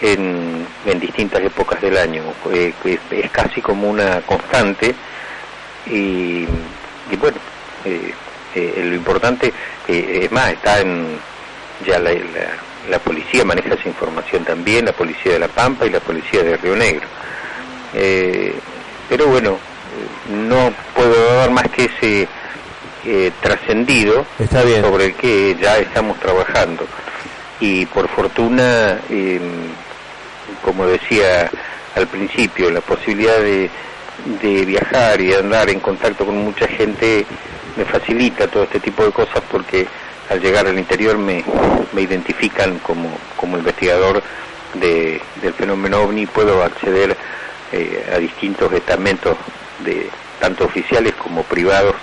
en, en distintas épocas del año. Eh, es, casi como una constante y, y bueno, lo importante es más, está en ya la policía maneja esa información también, la policía de La Pampa y la policía de Río Negro. Eh, pero bueno, no puedo dar más que ese eh, trascendido sobre el que ya estamos trabajando. Y por fortuna, em, como decía al principio, la posibilidad de, de viajar y andar en contacto con mucha gente me facilita todo este tipo de cosas porque al llegar al interior me, me identifican como, como investigador de, del fenómeno ovni, puedo acceder eh, a distintos estamentos, de, tanto oficiales como privados,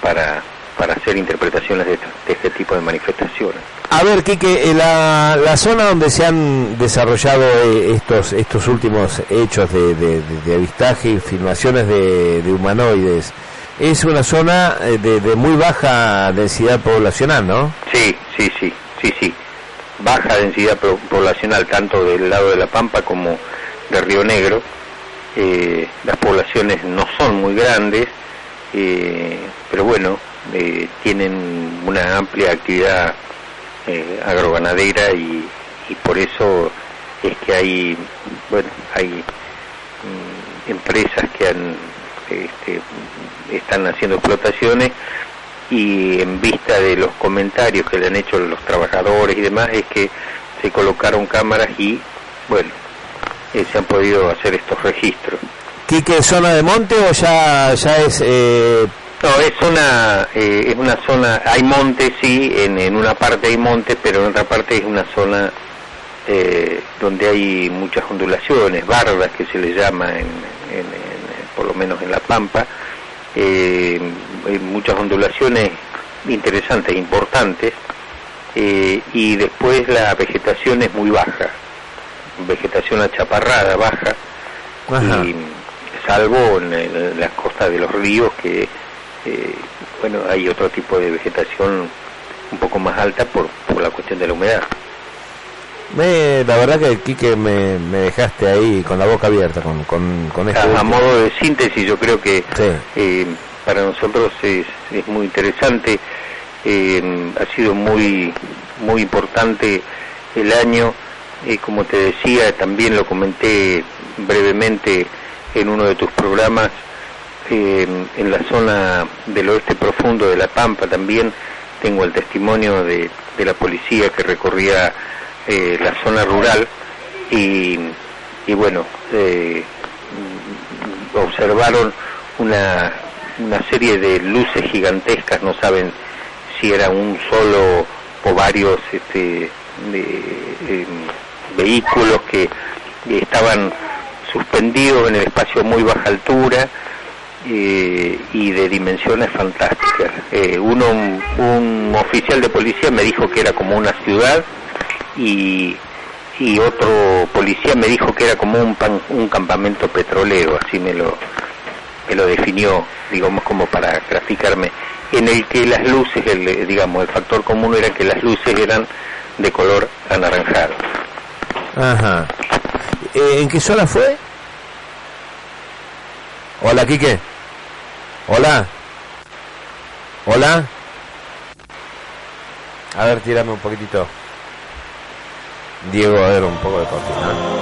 para, para hacer interpretaciones de, este tipo de manifestaciones. A ver, Quique, eh, la, la zona donde se han desarrollado eh, estos estos últimos hechos de, de, de avistaje y filmaciones de, humanoides, es una zona eh, de, de, muy baja densidad poblacional, ¿no? Sí, sí, sí, sí, sí. Baja densidad poblacional tanto del lado de La Pampa como de Río Negro. Eh, las poblaciones no son muy grandes, eh, pero bueno, eh, tienen una amplia actividad agroganadera y, y, por eso es que hay, bueno, hay mm, empresas que han, este, están haciendo explotaciones y en vista de los comentarios que le han hecho los trabajadores y demás es que se colocaron cámaras y bueno eh, se han podido hacer estos registros. ¿Quique zona de monte o ya ya es eh... no es una eh, es una zona hay monte sí en, en una parte hay monte pero en otra parte es una zona eh, donde hay muchas ondulaciones bardas que se le llama en, en, en por lo menos en la pampa eh, muchas ondulaciones interesantes, importantes, eh, y después la vegetación es muy baja, vegetación achaparrada, baja, y salvo en, en, las costas de los ríos que, eh, bueno, hay otro tipo de vegetación un poco más alta por, por la cuestión de la humedad. Me, la verdad que Quique me, me dejaste ahí con la boca abierta con, con, con este a, a, modo de síntesis yo creo que sí. eh, para nosotros es, es muy interesante. Eh, ha sido muy muy importante el año. Eh, como te decía también lo comenté brevemente en uno de tus programas en la zona del oeste profundo de la Pampa también tengo el testimonio de, de la policía que recorría eh, la zona rural y, y bueno, eh, observaron una, una serie de luces gigantescas, no saben si era un solo o varios este, de, eh, vehículos que estaban suspendidos en el espacio muy baja altura eh, y de dimensiones fantásticas. Eh, uno, un, un, oficial de policía me dijo que era como una ciudad y, y otro policía me dijo que era como un, pan, un campamento petrolero, así me lo, me lo definió, digamos, como para graficarme, en el que las luces, el, digamos, el factor común era que las luces eran de color anaranjado. Ajá. Eh, ¿En qué zona fue? Hola, Quique. Hola. Hola. A ver, tírame un poquitito. Diego, a ver, un poco de cortina.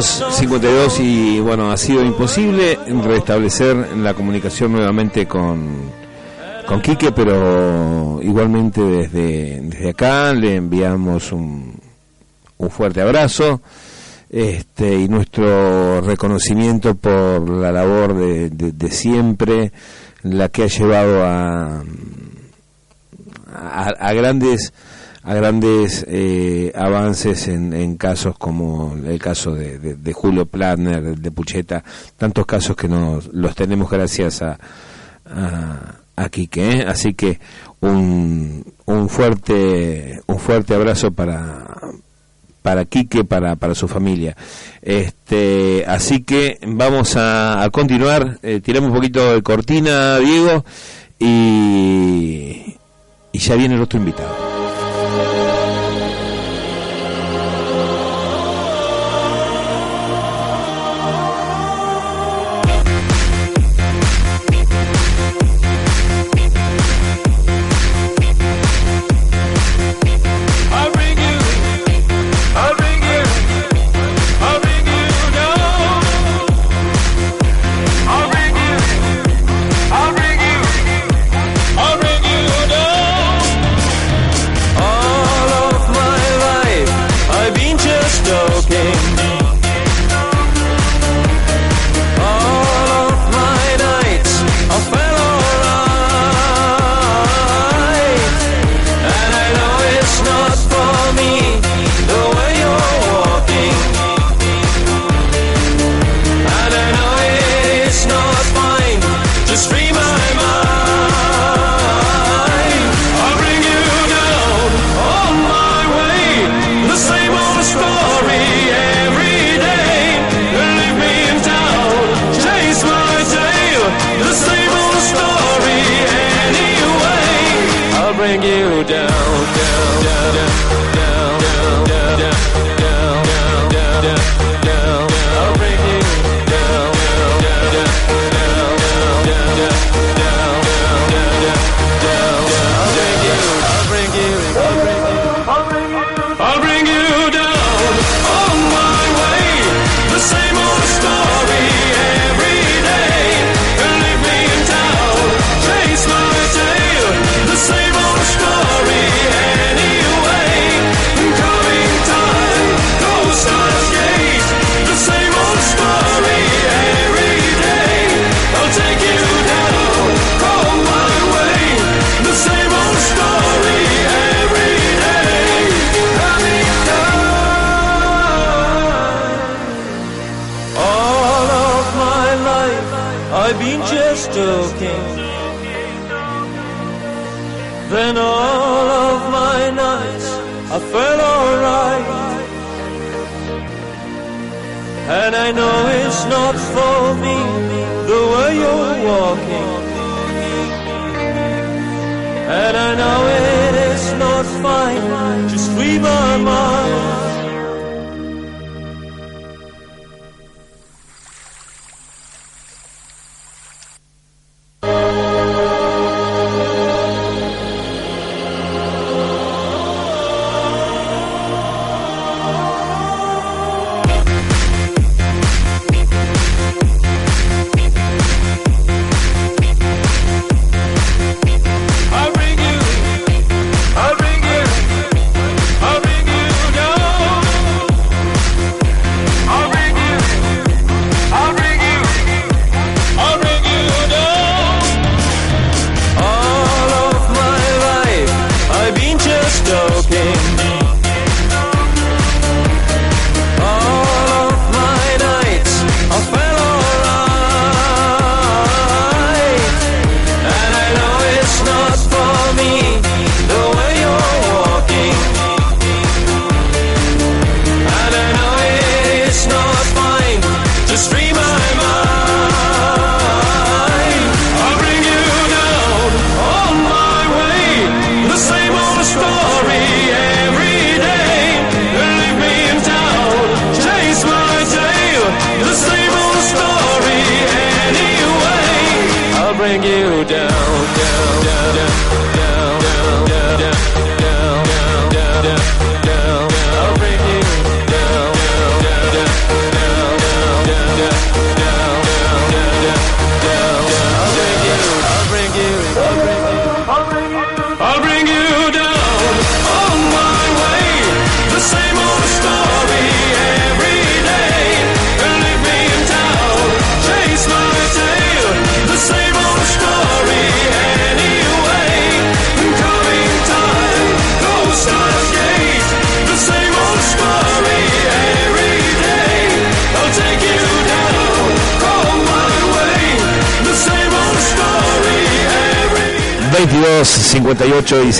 22, 52 y bueno, ha sido imposible restablecer la comunicación nuevamente con, con Quique, pero igualmente desde, desde acá le enviamos un, un fuerte abrazo este, y nuestro reconocimiento por la labor de, de, siempre, la que ha llevado a, a, a grandes a grandes eh, avances en, casos como el caso de, Julio Platner, de Pucheta, tantos casos que nos los tenemos gracias a, a, a Quique. ¿eh? Así que un, un fuerte un fuerte abrazo para para Quique, para, para su familia. Este, así que vamos a, continuar, eh, tiramos un poquito de cortina, Diego, y, y ya viene el otro invitado.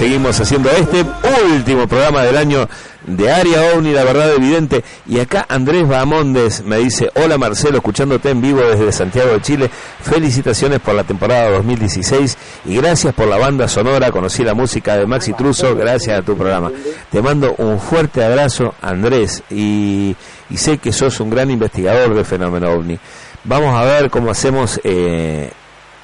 Seguimos haciendo este último programa del año de Aria OVNI, la verdad evidente. Y acá Andrés Bamondes me dice, hola Marcelo, escuchándote en vivo desde Santiago de Chile. Felicitaciones por la temporada 2016 y gracias por la banda sonora. Conocí la música de Maxi Truso gracias a tu programa. Te mando un fuerte abrazo Andrés y, y sé que sos un gran investigador del fenómeno OVNI. Vamos a ver cómo hacemos... Eh,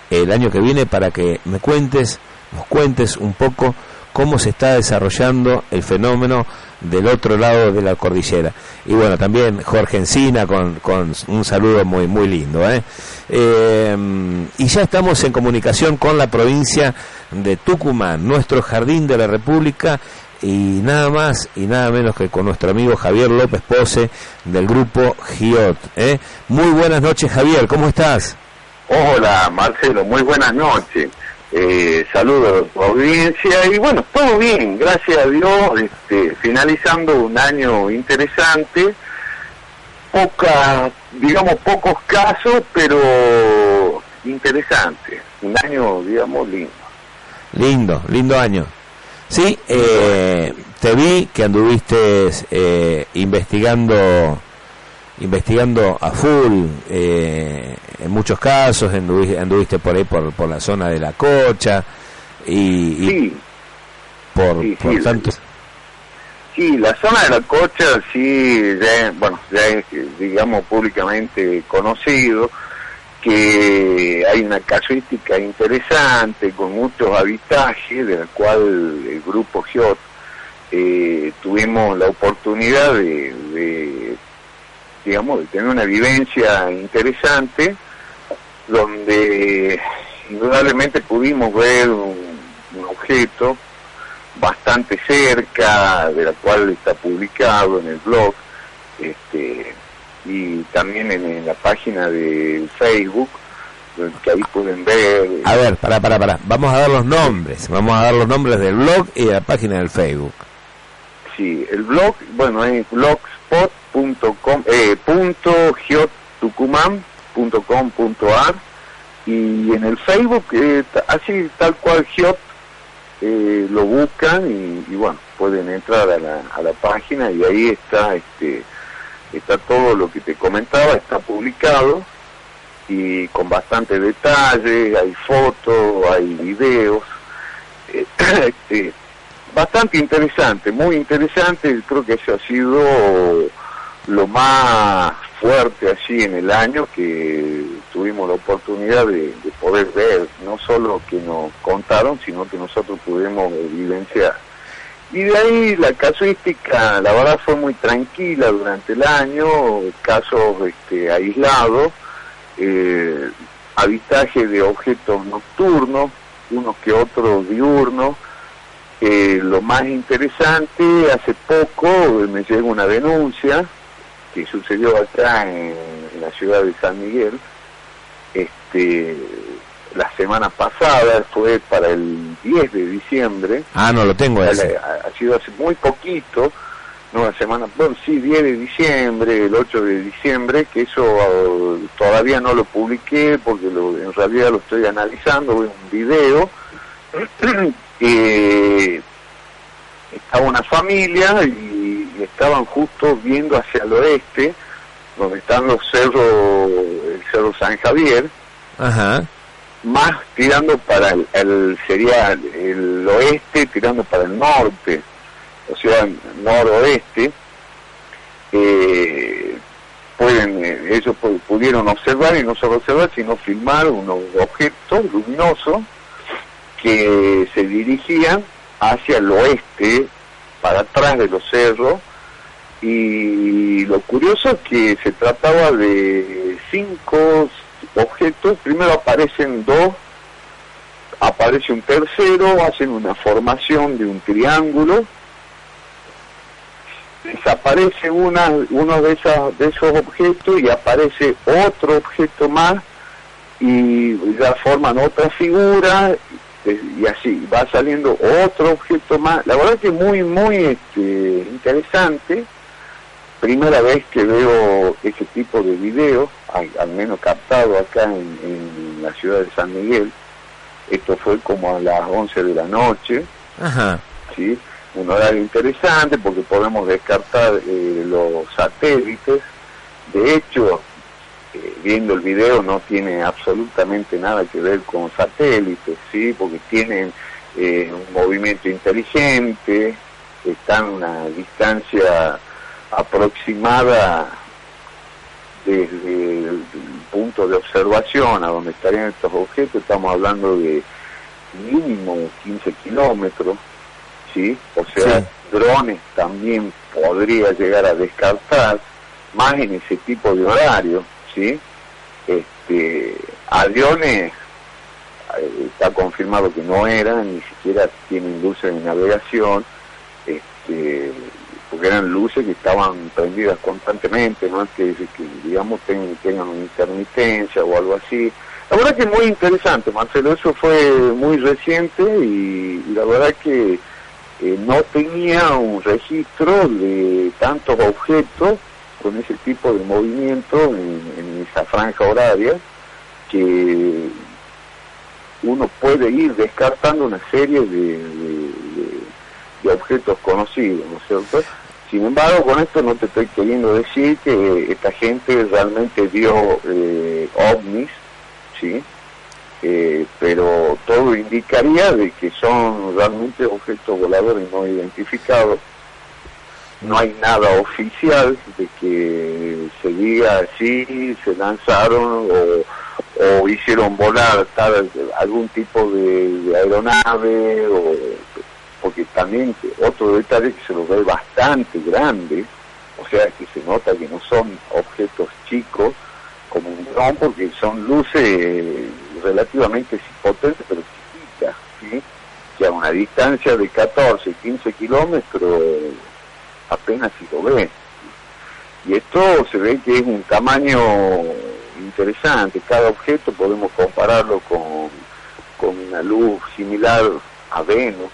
el año que viene para que me cuentes, nos cuentes un poco cómo se está desarrollando el fenómeno del otro lado de la cordillera. Y bueno, también Jorge Encina con, un saludo muy muy lindo. ¿eh? Eh, y ya estamos en comunicación con la provincia de Tucumán, nuestro jardín de la República. Y nada más y nada menos que con nuestro amigo Javier López Pose del grupo GIOT. ¿eh? Muy buenas noches Javier, ¿cómo estás? Hola Marcelo, muy buenas noches. Eh, saludos a tu audiencia y bueno, todo bien, gracias a Dios, este, finalizando un año interesante, poca, digamos pocos casos, pero interesante, un año digamos lindo. Lindo, lindo año. Sí, eh, te vi que anduviste eh, investigando investigando a full eh, en muchos casos anduviste, anduviste por ahí por, por la zona de la cocha y, y Sí, por, sí, por sí, tanto. Sí, la zona de la cocha sí, ya, bueno, ya es digamos públicamente conocido que hay una casuística interesante con muchos habitajes de la cual el grupo GIOT eh, tuvimos la oportunidad de, de, digamos, de tener una vivencia interesante donde indudablemente pudimos ver un, un objeto bastante cerca, de la cual está publicado en el blog, este, y también en, en la página de Facebook, que ahí pueden ver. a ver para para para vamos a dar los nombres vamos a dar los nombres del blog y de la página del Facebook Sí, el blog, bueno, es blogspot.com, eh, punto geotucumán.com.ar y en el Facebook, eh, así tal cual Geot, eh, lo buscan y, y bueno, pueden entrar a la, a la página y ahí está, este, está todo lo que te comentaba, está publicado y con bastante detalle, hay fotos, hay videos, eh, este, bastante interesante, muy interesante, creo que eso ha sido lo más fuerte así en el año que tuvimos la oportunidad de, de poder ver, no solo que nos contaron, sino que nosotros pudimos evidenciar. Y de ahí la casuística, la verdad fue muy tranquila durante el año, casos este, aislados, eh, de objetos nocturnos, unos que otros diurnos, eh, lo más interesante, hace poco me llegó una denuncia que sucedió acá en, en la ciudad de San Miguel, este, la semana pasada, fue para el 10 de diciembre, ah no lo tengo ese ha, ha sido hace muy poquito, no la semana, bueno, sí, 10 de diciembre, el 8 de diciembre, que eso eh, todavía no lo publiqué porque lo- en realidad lo estoy analizando, es un video. Eh, estaba una familia y, y estaban justo viendo hacia el oeste, donde están los cerros, el cerro San Javier, ajá. más tirando para el, el- sería el oeste tirando para el norte o sea noroeste. Eh, pueden eh, ellos pu- pudieron observar y no solo observar, sino filmar unos objetos luminosos que se dirigían hacia el oeste, para atrás de los cerros, y lo curioso es que se trataba de cinco objetos, primero aparecen dos, aparece un tercero, hacen una formación de un triángulo, desaparece una, uno de, esas, de esos objetos y aparece otro objeto más y ya forman otra figura eh, y así va saliendo otro objeto más. La verdad que muy, muy este, interesante. Primera vez que veo ese tipo de video, al, al menos captado acá en, en la ciudad de San Miguel. Esto fue como a las 11 de la noche. Ajá. ¿sí? un horario interesante porque podemos descartar eh, los satélites. De hecho, eh, viendo el video no tiene absolutamente nada que ver con satélites, ¿sí? porque tienen eh, un movimiento inteligente, están a una distancia aproximada desde el punto de observación a donde estarían estos objetos, estamos hablando de mínimo 15 kilómetros, ¿sí? O sea, Sí. drones también podría llegar a descartar, más en ese tipo de horario, ¿sí? Este, aviones eh, está confirmado que no eran, ni siquiera tienen luces de navegación, este, porque eran luces que estaban prendidas constantemente, no es que, digamos ten- tengan una intermitencia o algo así. La verdad que es muy interesante, Marcelo, eso fue muy reciente y, y la verdad que eh, no tenía un registro de tantos objetos con ese tipo de movimiento en, esa franja horaria que uno puede ir descartando una serie de objetos conocidos, ¿no es cierto? Sin embargo, con esto no te estoy queriendo decir que esta gente realmente vio eh, ovnis, ¿sí? Eh, pero todo indicaría de que son realmente objetos voladores no identificados. No hay nada oficial de que se diga así, se lanzaron o, hicieron volar tal, algún tipo de, aeronave, o, porque también otro detalle que se lo ve bastante grande, o sea que se nota que no son objetos chicos como un dron, porque son luces relativamente potentes pero chiquitas, ¿sí? que a una distancia de 14, 15 kilómetros apenas si lo ve. Y esto se ve que es un tamaño interesante. Cada objeto podemos compararlo con, con una luz similar a Venus.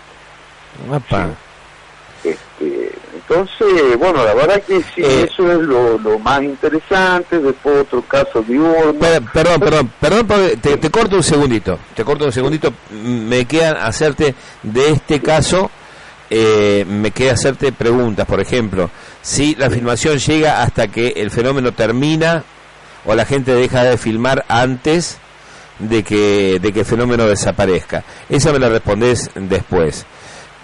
Este, entonces, bueno, la verdad que sí, Eh. eso es lo, lo más interesante. Después otro caso diurno. Per- perdón, perdón, perdón, porque te, te corto un segundito, te corto un segundito, me queda hacerte de este caso, eh, me queda hacerte preguntas, por ejemplo, si la filmación llega hasta que el fenómeno termina o la gente deja de filmar antes de que, de que el fenómeno desaparezca. Esa me la respondés después.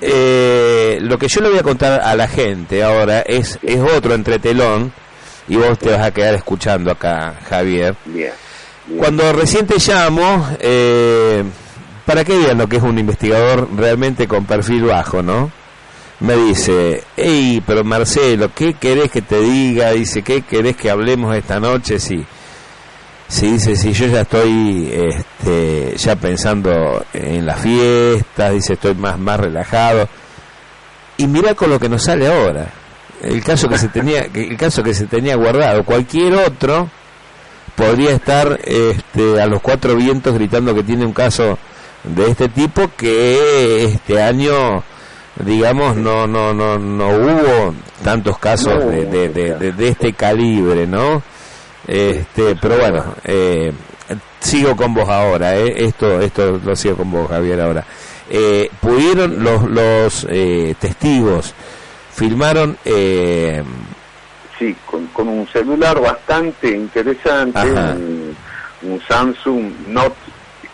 Eh, lo que yo le voy a contar a la gente ahora es, es otro entretelón y vos te vas a quedar escuchando acá, Javier. Bien. bien. Cuando recién te llamo, eh, para que vean lo que es un investigador realmente con perfil bajo, ¿no? Me dice, hey, pero Marcelo, ¿qué querés que te diga? Dice, ¿qué querés que hablemos esta noche? Sí, sí dice, sí, yo ya estoy este, ya pensando en las fiestas, dice, estoy más, más relajado. Y mira con lo que nos sale ahora. El caso que se tenía, el caso que se tenía guardado. Cualquier otro podría estar este, a los cuatro vientos gritando que tiene un caso de este tipo que este año digamos no no no no hubo tantos casos No, de, de, de, de- este calibre no este pero bueno eh, sigo con vos ahora eh, esto esto lo sigo con vos Javier ahora. Eh, pudieron los los eh, testigos filmaron eh, Sí, con, con un celular bastante interesante, un, un Samsung Note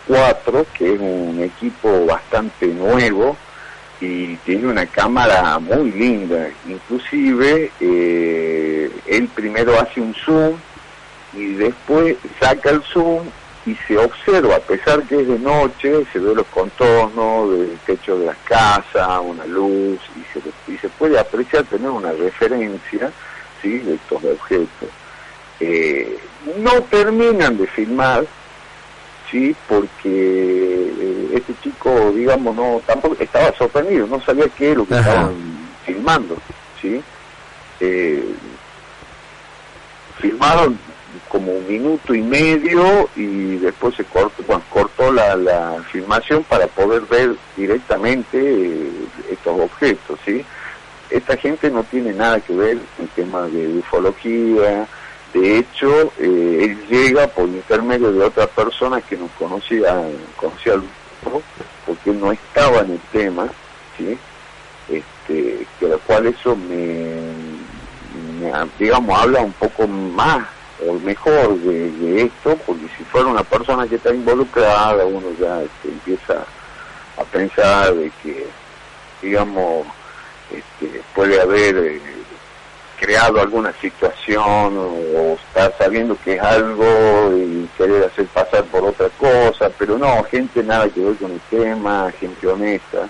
4, que es un equipo bastante nuevo, y tiene una cámara muy linda. Inclusive, eh, él primero hace un zoom y después saca el zoom y se observa, a pesar que es de noche, se ve los contornos del techo de las casas, una luz, y se, y se puede apreciar, tener una referencia ¿sí? de estos objetos. Eh, no terminan de filmar, sí, porque este chico, digamos, no tampoco estaba sorprendido, no sabía qué es lo que Ajá. estaban filmando, sí. Eh, filmaron como un minuto y medio y después se cortó, bueno, cortó la, la filmación para poder ver directamente eh, estos objetos, ¿sí? Esta gente no tiene nada que ver con temas de ufología, de hecho, eh, él llega por intermedio de otra persona que nos conocía, conocía porque no estaba en el tema, ¿sí? Este, que lo cual eso me, me, digamos, habla un poco más o mejor de, de esto, porque si fuera una persona que está involucrada, uno ya este, empieza a pensar de que, digamos, este, puede haber eh, creado alguna situación o, estar sabiendo que es algo y querer hacer pasar por otra cosa, pero no, gente nada que ver con el tema, gente honesta.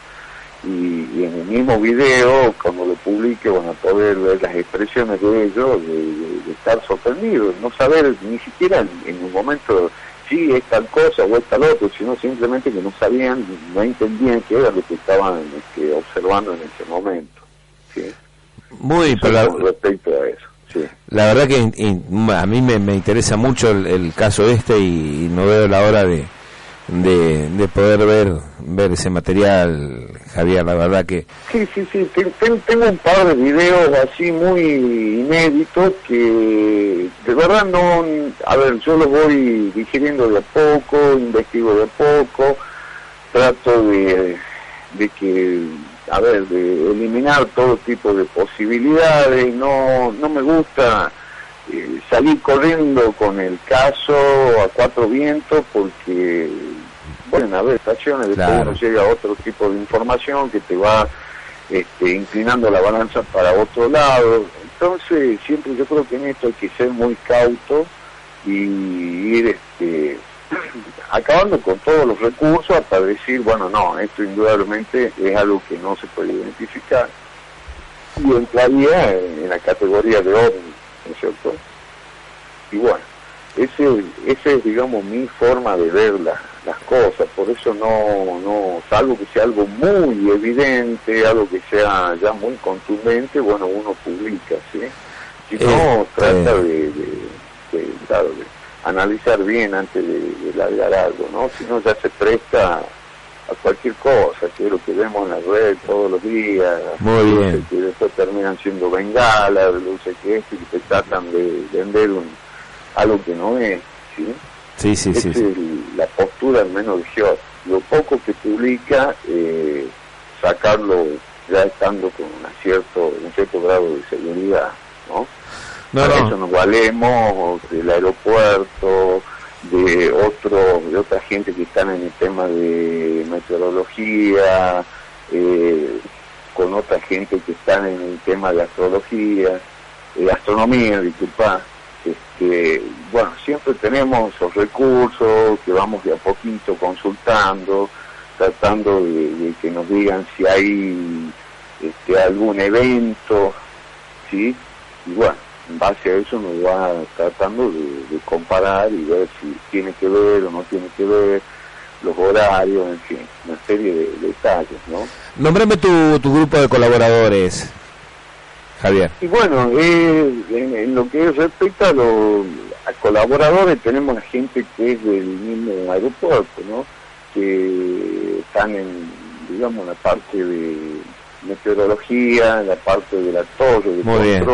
Y, en el mismo video, cuando lo publique, van a poder ver las expresiones de ellos, de, estar sorprendidos, no saber ni siquiera en, en un momento si es tal cosa o es tal otro, sino simplemente que no sabían, no entendían qué era lo que estaban este, observando en ese momento. ¿sí? Muy, pero la, con respecto a eso. Sí. la verdad que a mí me, me interesa mucho el, el caso este y, no veo la hora de, de, de poder ver ver ese material, Javier, la verdad que... Sí, sí, sí. Ten- ten- tengo un par de videos así muy inéditos que de verdad no... A ver, yo los voy digiriendo de a poco, investigo de a poco, trato de, de que, a ver, de eliminar todo tipo de posibilidades. No, no me gusta eh, salir corriendo con el caso a cuatro vientos porque pueden haber estaciones de Claro. uno llega a otro tipo de información que te va este, inclinando la balanza para otro lado. Entonces, siempre yo creo que en esto hay que ser muy cauto y ir este, acabando con todos los recursos hasta decir, bueno, no, esto indudablemente es algo que no se puede identificar y entraría en, la categoría de ovni, ¿no es cierto? Y bueno, ese, ese es, digamos, mi forma de ver la- las cosas, por eso no, no, salvo que sea algo muy evidente, algo que sea ya muy contundente, bueno, uno publica, ¿sí? Si no, Eh, trata eh. de, de- de, de analizar bien antes de, de largar algo, ¿no? Si no, ya se presta a cualquier cosa, que es lo que vemos en la red todos los días, Muy bien. que después terminan siendo bengalas, luces que esto, y que te tratan de vender un, algo que no es, ¿sí? Sí, sí, sí. Esa sí. es la postura al menos de. Lo poco que publica, eh, sacarlo ya estando con una cierto, un cierto grado de seguridad, ¿no? No, Para no. eso nos valemos del aeropuerto, de otro, de otra gente que están en el tema de meteorología, eh, con otra gente que están en el tema de astrología, eh, astronomía, disculpa. Este, bueno, siempre tenemos esos recursos que vamos de a poquito consultando, tratando de, de que nos digan si hay este, algún evento, ¿sí? Y bueno, en base a eso nos va tratando de, de comparar y ver si tiene que ver o no tiene que ver, los horarios, en fin, una serie de, de detalles, ¿no? Nombrame tu, tu grupo de colaboradores, Javier. Y bueno, eh, en, en lo que respecta a los a colaboradores, tenemos a gente que es del mismo aeropuerto, ¿no? Que están en, digamos, la parte de meteorología, en la parte de la torre, de Muy bien.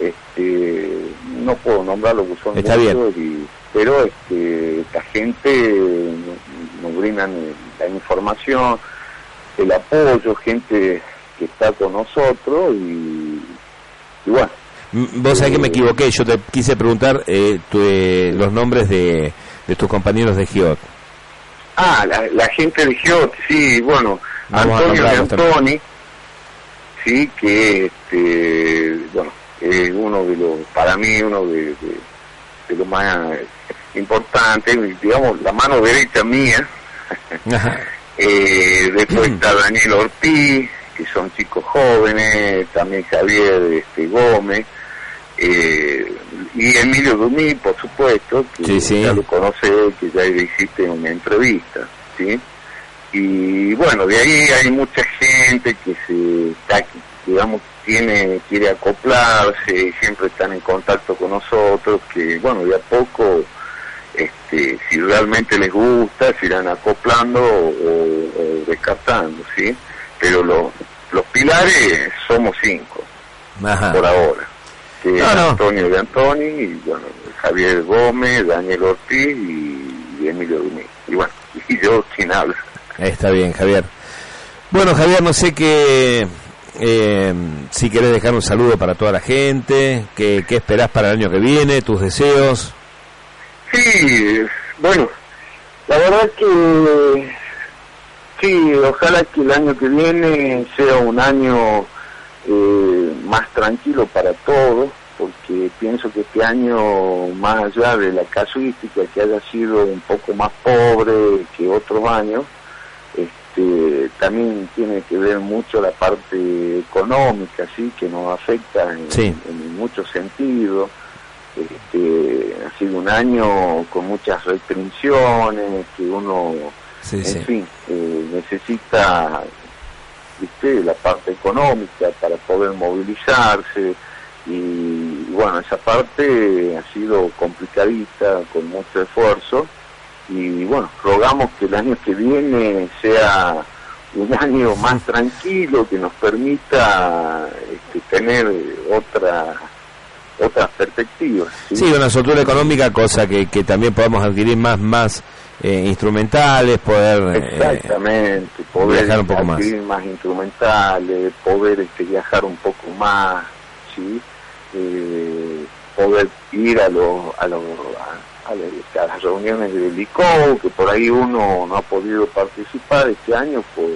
Este, no puedo nombrarlo porque son Está muchos, y- pero este, esta gente nos, brindan eh, la información, el apoyo, gente que está con nosotros y, y bueno, Vos sabés que me equivoqué, yo te quise preguntar eh, tu- eh, los nombres de, de tus compañeros de Giot. Ah, la, la gente de Giot, sí, bueno, Vamos Antonio también. Antoni, sí, que este, bueno, es uno de los, para mí uno de, de, de los más importantes, digamos, la mano derecha mía. Eh, después está Daniel Ortiz, que son chicos jóvenes, también Javier este, Gómez, eh, y Emilio Dumí, por supuesto, que Sí, sí. ya lo conoce, que ya le hiciste una entrevista, ¿sí? Y bueno, de ahí hay mucha gente que se está, digamos, tiene, quiere acoplarse, siempre están en contacto con nosotros, que bueno, de a poco, este, si realmente les gusta, se irán acoplando o, o descartando, ¿sí? Pero los, los pilares somos cinco, Ajá. por ahora. Que No, no. Antonio de Antoni, y bueno, Javier Gómez, Daniel Ortiz y, y Emilio Dumí. Y bueno, y yo quien habla. Está bien, Javier. Bueno, Javier, no sé qué. Eh, si querés dejar un saludo para toda la gente, qué, qué esperás para el año que viene, tus deseos. Sí, bueno, la verdad que sí, ojalá que el año que viene sea un año eh, más tranquilo para todos, porque pienso que este año, más allá de la casuística, que haya sido un poco más pobre que otros años, este, también tiene que ver mucho la parte económica, sí, que nos afecta en, Sí. en muchos sentidos. Este, ha sido un año con muchas restricciones, que uno, Sí, en sí. fin, eh, necesita ¿viste? la parte económica para poder movilizarse y bueno, esa parte ha sido complicadita, con mucho esfuerzo y bueno, rogamos que el año que viene sea un año más tranquilo, que nos permita este, tener otra otras perspectivas. ¿sí? Sí, una soltura económica, cosa que, que también podamos adquirir más más eh, instrumentales, poder... eh, Exactamente, poder viajar un poco más instrumentales, poder este, viajar un poco más, ¿sí? Eh, poder ir a los a los a, a las- a las reuniones del ICO, que por ahí uno no ha podido participar este año por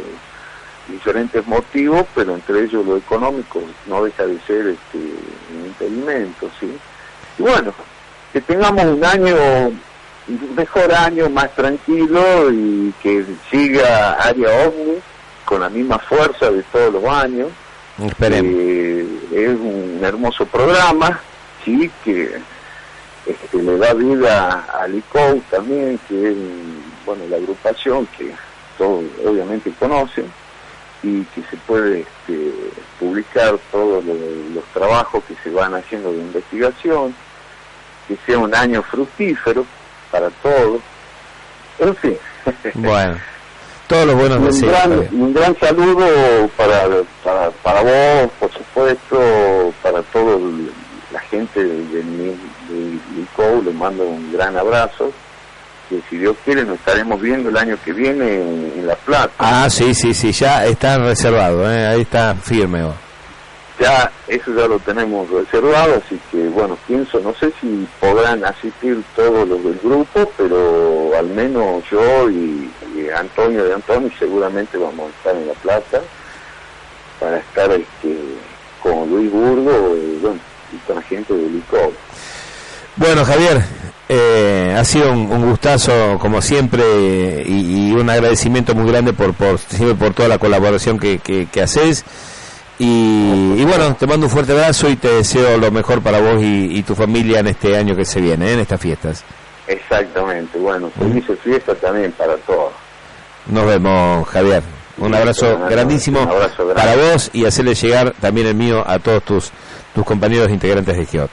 diferentes motivos, pero entre ellos lo económico no deja de ser este, un impedimento, ¿sí? Y bueno, que tengamos un año, un mejor año, más tranquilo y que siga Área OVNI con la misma fuerza de todos los años. esperemos. Eh, es un hermoso programa, sí, que este, le da vida al ICO también, que es bueno la agrupación que todos obviamente conocen y que se puede este, publicar todos los, los trabajos que se van haciendo de investigación, que sea un año fructífero para todos. En fin, Bueno, todos los buenos un deseos. gran, Javier. un gran saludo para, para, para vos, por supuesto, para toda la gente del, del, del ICO, les mando un gran abrazo, que si Dios quiere nos estaremos viendo el año que viene en, en La Plata. Ah, sí, sí, sí, ya está reservado, ¿eh? ahí está firme. Ya, eso ya lo tenemos reservado, así que bueno, pienso, no sé si podrán asistir todos los del grupo, pero al menos yo y, y Antonio de Antonio seguramente vamos a estar en La Plata para estar este, con Luis Burgo y, bueno, gente del ICO. Bueno, Javier, eh, ha sido un, un gustazo como siempre y, y un agradecimiento muy grande por por siempre por toda la colaboración que, que, que haces. Y, y bueno, te mando un fuerte abrazo y te deseo lo mejor para vos y, y tu familia en este año que se viene, ¿eh? en estas fiestas. Exactamente, bueno, felices fiestas también para todos. Nos vemos, Javier. Un abrazo Un grandísimo abrazo grande. para vos y hacerle llegar también el mío a todos tus tus compañeros integrantes de GEOT.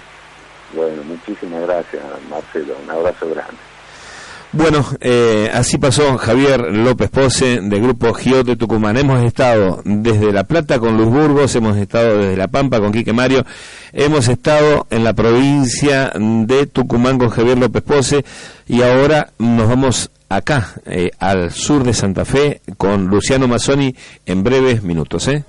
Bueno, muchísimas gracias Marcelo, un abrazo grande. Bueno, eh, así pasó Javier López Pose del grupo GIOT de Tucumán. Hemos estado desde La Plata con Luis Burgos, hemos estado desde La Pampa con Quique Mario, hemos estado en la provincia de Tucumán con Javier López Pose y ahora nos vamos acá, eh, al sur de Santa Fe, con Luciano Mazzoni en breves minutos. ¿eh?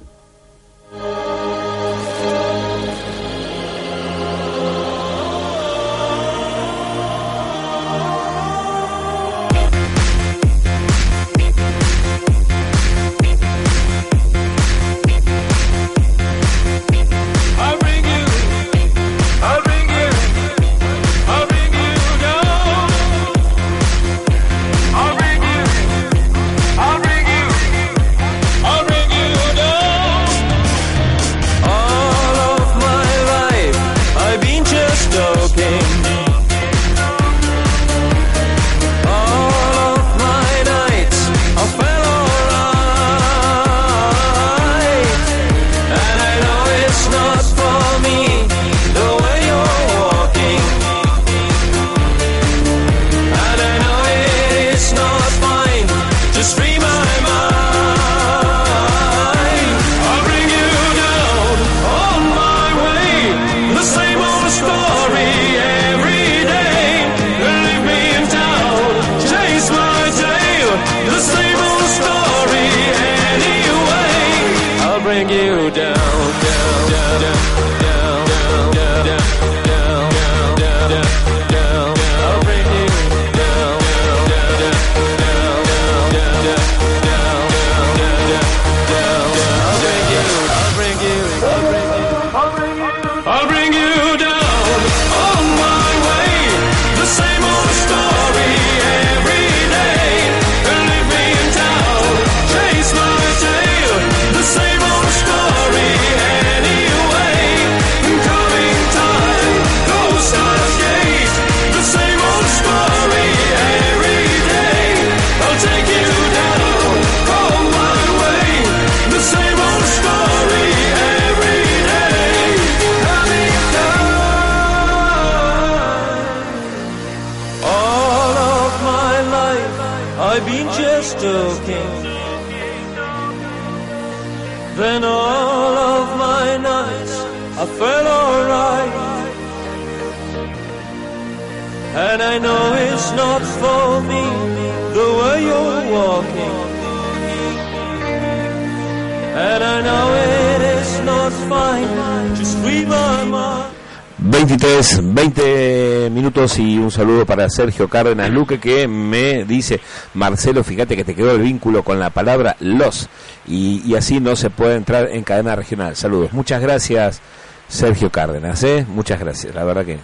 Saludo para Sergio Cárdenas Luque que me dice, Marcelo, fíjate que te quedó el vínculo con la palabra los y, así no se puede entrar en cadena regional. Saludos. Muchas gracias, Sergio Cárdenas, ¿eh? Muchas gracias. La verdad que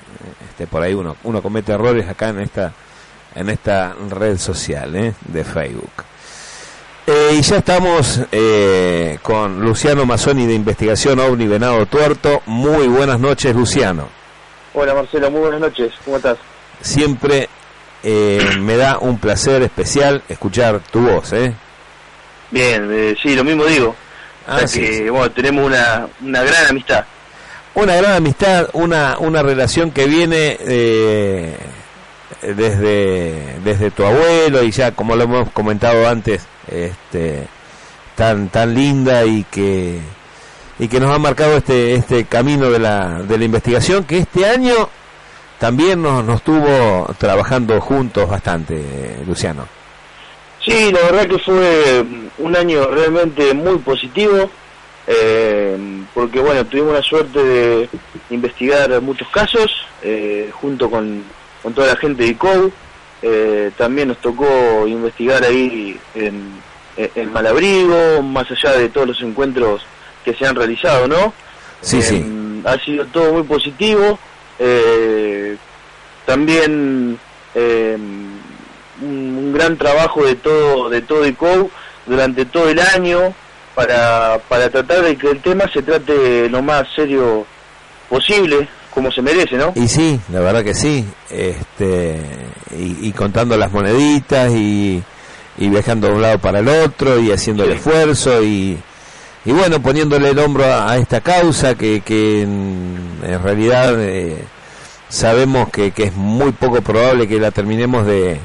este, por ahí uno, uno comete errores acá en esta, en esta red social ¿eh? de Facebook. Eh, y ya estamos eh, con Luciano Mazzoni de Investigación OVNI Venado Tuerto. Muy buenas noches, Luciano. Hola Marcelo, muy buenas noches, ¿cómo estás? Siempre eh, me da un placer especial escuchar tu voz, ¿eh? Bien, eh, sí, lo mismo digo. Ah, O sea sí, que, sí. bueno, tenemos una, una gran amistad. Una gran amistad, una, una relación que viene eh, desde, desde tu abuelo y ya como lo hemos comentado antes, este, tan, tan linda y que, y que nos ha marcado este, este camino de la, de la investigación que este año también nos, nos tuvo trabajando juntos bastante, Luciano. Sí, la verdad que fue un año realmente muy positivo, eh, porque bueno, tuvimos la suerte de investigar muchos casos, eh, junto con, con toda la gente de ICOU, eh, también nos tocó investigar ahí en, en Malabrigo, más allá de todos los encuentros que se han realizado, ¿no? Sí, Eh, sí. Ha sido todo muy positivo. Eh, también eh, un, un gran trabajo de todo de todo ICO durante todo el año para, para tratar de que el tema se trate lo más serio posible, como se merece, ¿no? Y sí, la verdad que sí. Este, y, y contando las moneditas y, y viajando de un lado para el otro y haciendo el esfuerzo y, y bueno, poniéndole el hombro a, a esta causa que, que en, en realidad eh, sabemos que, que es muy poco probable que la terminemos de,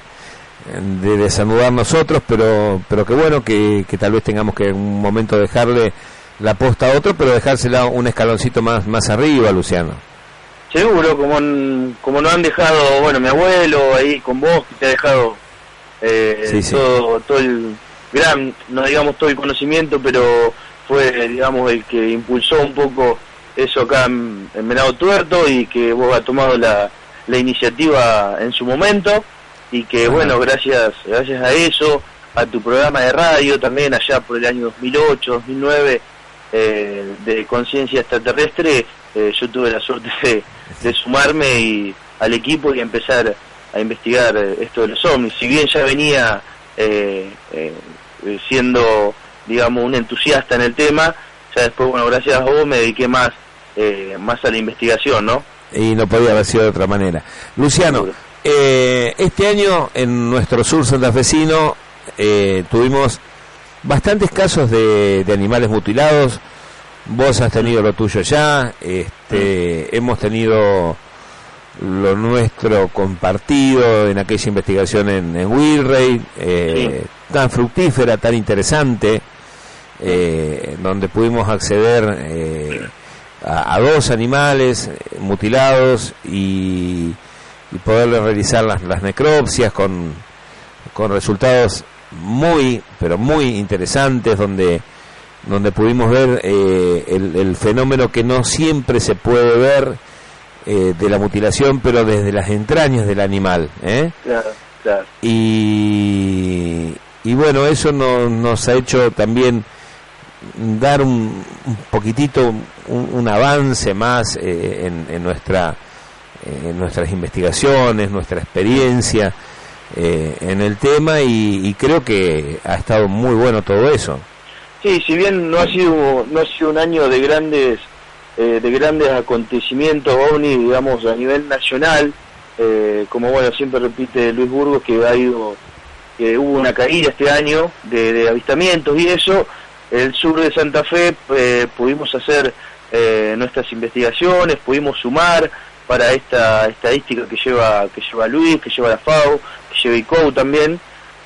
de desanudar nosotros, pero, pero que bueno, que, que tal vez tengamos que en un momento dejarle la posta a otro, pero dejársela un escaloncito más, más arriba, Luciano. Seguro, como, como nos han dejado, bueno, mi abuelo ahí con vos, que te ha dejado eh, Sí, sí. Todo, todo el gran, no digamos todo el conocimiento, pero fue, digamos, el que impulsó un poco eso acá en, en Venado Tuerto y que vos has tomado la, la iniciativa en su momento y que, bueno, gracias, gracias a eso, a tu programa de radio también allá por el año 2008, 2009, eh, de conciencia extraterrestre, eh, yo tuve la suerte de, de sumarme y, al equipo y empezar a investigar esto de los ovnis. Si bien ya venía eh, eh, siendo, digamos, un entusiasta en el tema, ya después, bueno, gracias a vos me dediqué más, eh, más a la investigación, ¿no? y no podía haber sido de otra manera. Luciano, eh, este año en nuestro sur santafesino eh, tuvimos bastantes casos de, de animales mutilados. Vos has tenido lo tuyo ya, este, hemos tenido lo nuestro compartido en aquella investigación en, en Wilray, eh, tan fructífera, tan interesante, eh, donde pudimos acceder eh, a, a dos animales eh, mutilados y, y poderles realizar las, las necropsias con, con resultados muy, pero muy interesantes, donde, donde pudimos ver eh, el, el fenómeno que no siempre se puede ver eh, de la mutilación, pero desde las entrañas del animal. ¿eh? Claro, claro. y, y bueno, eso no- nos ha hecho también dar un, poquitito, un, avance más eh, en, en nuestra, eh, en nuestras investigaciones, nuestra experiencia eh, en el tema y, creo que ha estado muy bueno todo eso. Sí, si bien no ha sido no ha sido un año de grandes eh, de grandes acontecimientos ovni, digamos a nivel nacional, eh, como bueno siempre repite Luis Burgos que ha ido que hubo una caída este año de avistamientos y eso, el sur de Santa Fe eh, pudimos hacer eh, nuestras investigaciones, pudimos sumar para esta estadística que lleva que lleva Luis, que lleva la FAO, que lleva ICO también,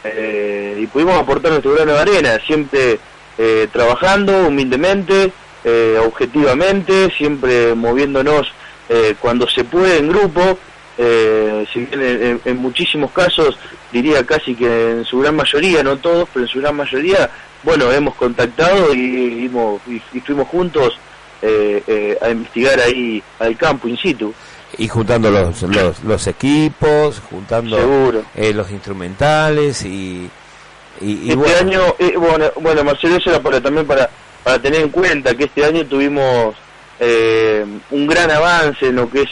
eh, y pudimos aportar nuestro grano de arena, siempre eh, trabajando humildemente, eh, objetivamente, siempre moviéndonos eh, cuando se puede en grupo, eh, en- en muchísimos casos, diría casi que en su gran mayoría, no todos, pero en su gran mayoría, bueno, hemos contactado y, hemos- y- y fuimos juntos eh, eh, a investigar ahí al campo in situ. Y juntando los, los, los equipos, juntando eh, los instrumentales y, y, y este bueno, año, eh, bueno, bueno, Marcelo, eso era para, también para, para tener en cuenta que este año tuvimos eh, un gran avance en lo que es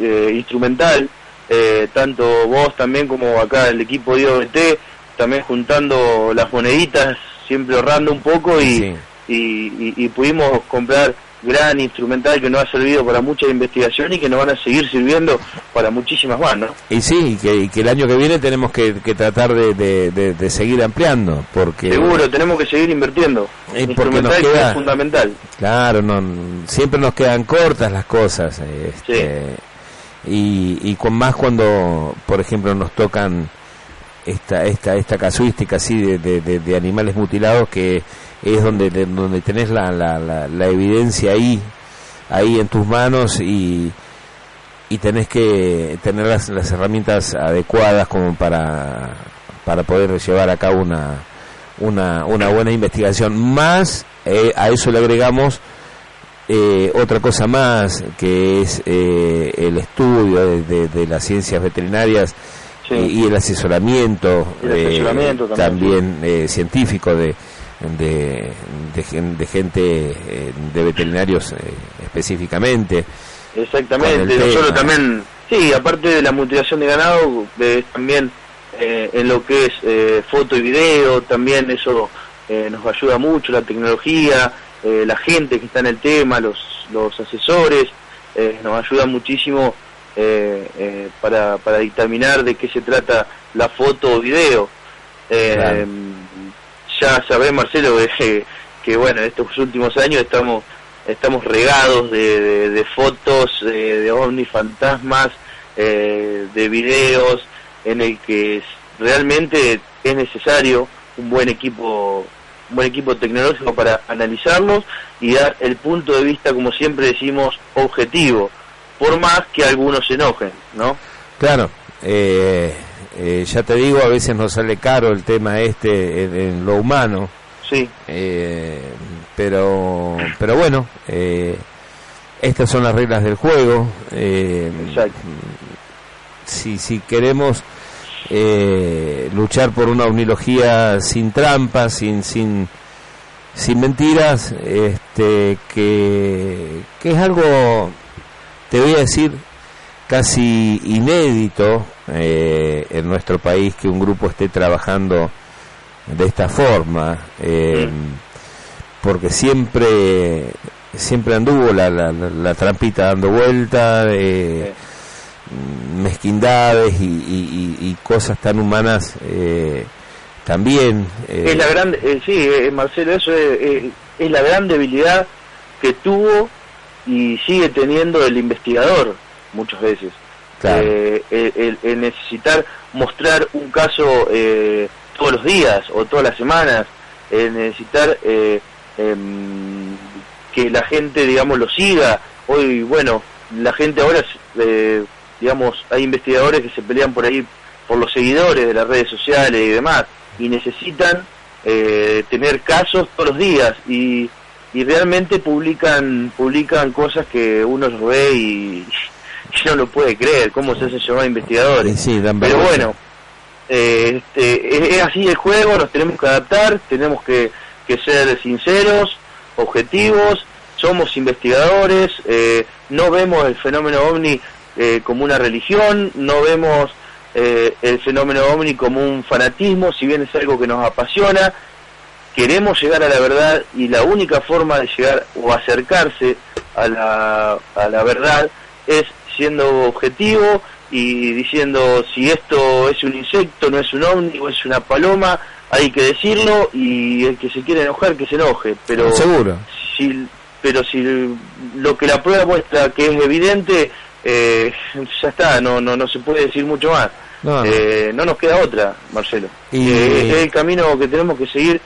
eh, instrumental, eh, tanto vos también como acá el equipo de IOBT, también juntando las moneditas, siempre ahorrando un poco y, Sí. y, y- y pudimos comprar gran instrumental que nos ha servido para mucha investigación y que nos van a seguir sirviendo para muchísimas más, ¿no? Y sí, y que, y que el año que viene tenemos que, que tratar de, de, de- de seguir ampliando, porque... Seguro, tenemos que seguir invirtiendo. Eh, porque nos queda- es fundamental. Claro, no, siempre nos quedan cortas las cosas. este, y, y con más cuando, por ejemplo, nos tocan esta esta esta casuística así de, de, animales mutilados que es donde de- donde tenés la, la, la, la evidencia ahí ahí en tus manos y y tenés que tener las, las herramientas adecuadas como para para poder llevar a cabo una una, una buena investigación. Más eh, a eso le agregamos eh, otra cosa más que es eh, el estudio de- de las ciencias veterinarias Sí. y, y el asesoramiento, El eh, también, eh, científico de, de, de de gente eh, de veterinarios eh, específicamente. Exactamente, nosotros también, sí, aparte de la mutilación de ganado, también en lo que es eh, foto y video, también eso eh, nos ayuda mucho, la tecnología, la gente que está en el tema, los, los asesores, nos ayuda muchísimo eh, eh, para, para dictaminar de qué se trata la foto o video. Eh, Claro. Ya sabés, Marcelo, que, que bueno, estos últimos años estamos estamos regados de, de- de fotos eh, de ovnis fantasmas, eh, de videos en el que realmente es necesario un buen equipo un buen equipo tecnológico para analizarlos y dar el punto de vista, como siempre decimos, objetivo, por más que algunos se enojen, ¿no? Claro, eh, eh, ya te digo, a veces nos sale caro el tema este en, en lo humano, Sí, eh, pero pero bueno, eh, estas son las reglas del juego. eh, Exacto. si, si queremos eh, luchar por una unilogía sin trampas, sin sin sin mentiras, este que, que es algo, te voy a decir, casi inédito eh, en nuestro país que un grupo esté trabajando de esta forma, eh, porque siempre siempre anduvo la, la, la- trampita dando vuelta, eh, mezquindades y, y- y- y cosas tan humanas eh, también. eh, es la gran, eh, sí, eh, Marcelo, eso es, es la gran debilidad que tuvo y sigue teniendo el investigador muchas veces. Claro. Eh, el, el- el necesitar mostrar un caso eh, todos los días o todas las semanas, el necesitar eh, em, que la gente, digamos, lo siga. Hoy, bueno, la gente ahora, eh, digamos, hay investigadores que se pelean por ahí por los seguidores de las redes sociales y demás, y necesitan eh, tener casos todos los días y, y realmente publican publican cosas que uno los ve y, y no lo puede creer, cómo se hace llamar investigadores. sí, Pero bueno, eh, este, es, es así el juego, nos tenemos que adaptar, tenemos que, que ser sinceros, objetivos, somos investigadores, eh, no vemos el fenómeno ovni eh, como una religión, no vemos eh, el fenómeno ovni como un fanatismo, si bien es algo que nos apasiona, queremos llegar a la verdad y la única forma de llegar o acercarse a la, a la verdad es siendo objetivo y diciendo si esto es un insecto, no es un ovni o es una paloma, hay que decirlo y el que se quiere enojar que se enoje, pero Seguro. si pero si lo que la prueba muestra que es evidente eh, ya está, no, no, no se puede decir mucho más. No, no. Eh, no nos queda otra, Marcelo. Y- Eh, es el camino que tenemos que seguir,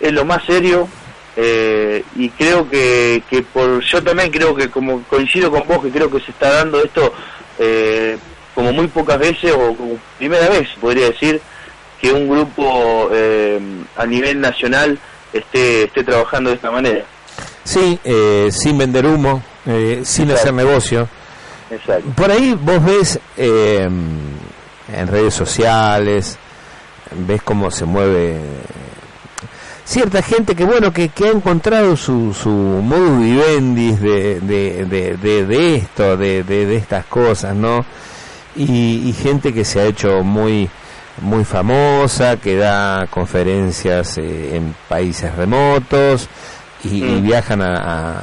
es lo más serio. eh, y creo que, que por yo también creo que como coincido con vos que creo que se está dando esto eh, como muy pocas veces o como primera vez podría decir que un grupo eh, a nivel nacional esté esté trabajando de esta manera Sí, eh, sin vender humo, eh, sin Exacto. hacer negocio. exacto Por ahí vos ves eh, en redes sociales, ves cómo se mueve cierta gente que bueno que, que ha encontrado su, su modus vivendi de, de, de, de, de esto, de, de, de estas cosas, ¿no? Y, y gente que se ha hecho muy muy famosa, que da conferencias eh, en países remotos y, y Mm. viajan a, a,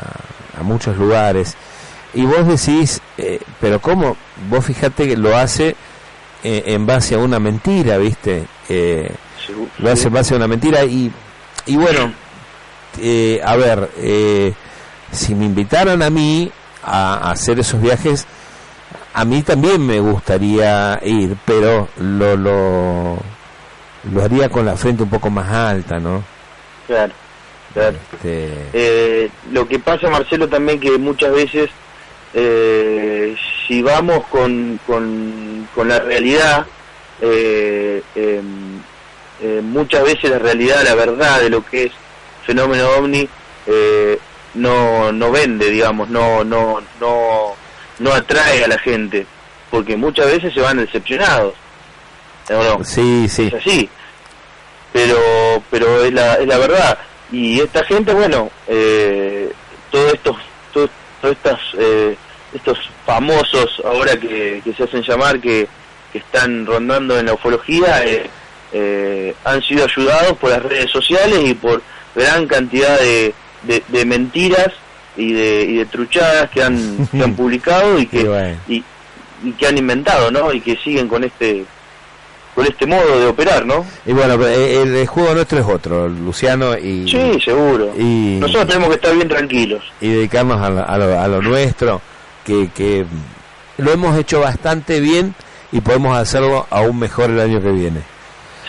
a muchos lugares. Y vos decís, eh, pero ¿cómo? Vos fijate que lo hace eh, en base a una mentira, ¿viste? Eh, lo hace en base a una mentira y, y bueno, eh, a ver, eh, si me invitaran a mí a, a hacer esos viajes, a mí también me gustaría ir, pero lo, lo, lo haría con la frente un poco más alta, ¿no? claro claro Este, Eh, lo que pasa, Marcelo, también que muchas veces, eh, si vamos con, con, con la realidad, eh, em, eh, muchas veces la realidad, la verdad de lo que es fenómeno ovni, eh, no, no vende, digamos, no, no, no, no atrae a la gente, porque muchas veces se van decepcionados. sí, sí. es así pero pero es la, es la verdad y esta gente bueno eh, todos estos todos, todos estas eh, estos famosos ahora que, que se hacen llamar que, que están rondando en la ufología eh, eh, han sido ayudados por las redes sociales y por gran cantidad de, de, de mentiras y de, y de truchadas que han, que han publicado y que Y bueno. y, y que han inventado no y que siguen con este con este modo de operar no Y bueno, eh, el, el juego nuestro es otro, Luciano, y, Sí, seguro. y- Nosotros tenemos que estar bien tranquilos. y dedicarnos a, lo- a lo, a lo nuestro, que, que lo hemos hecho bastante bien y podemos hacerlo aún mejor el año que viene.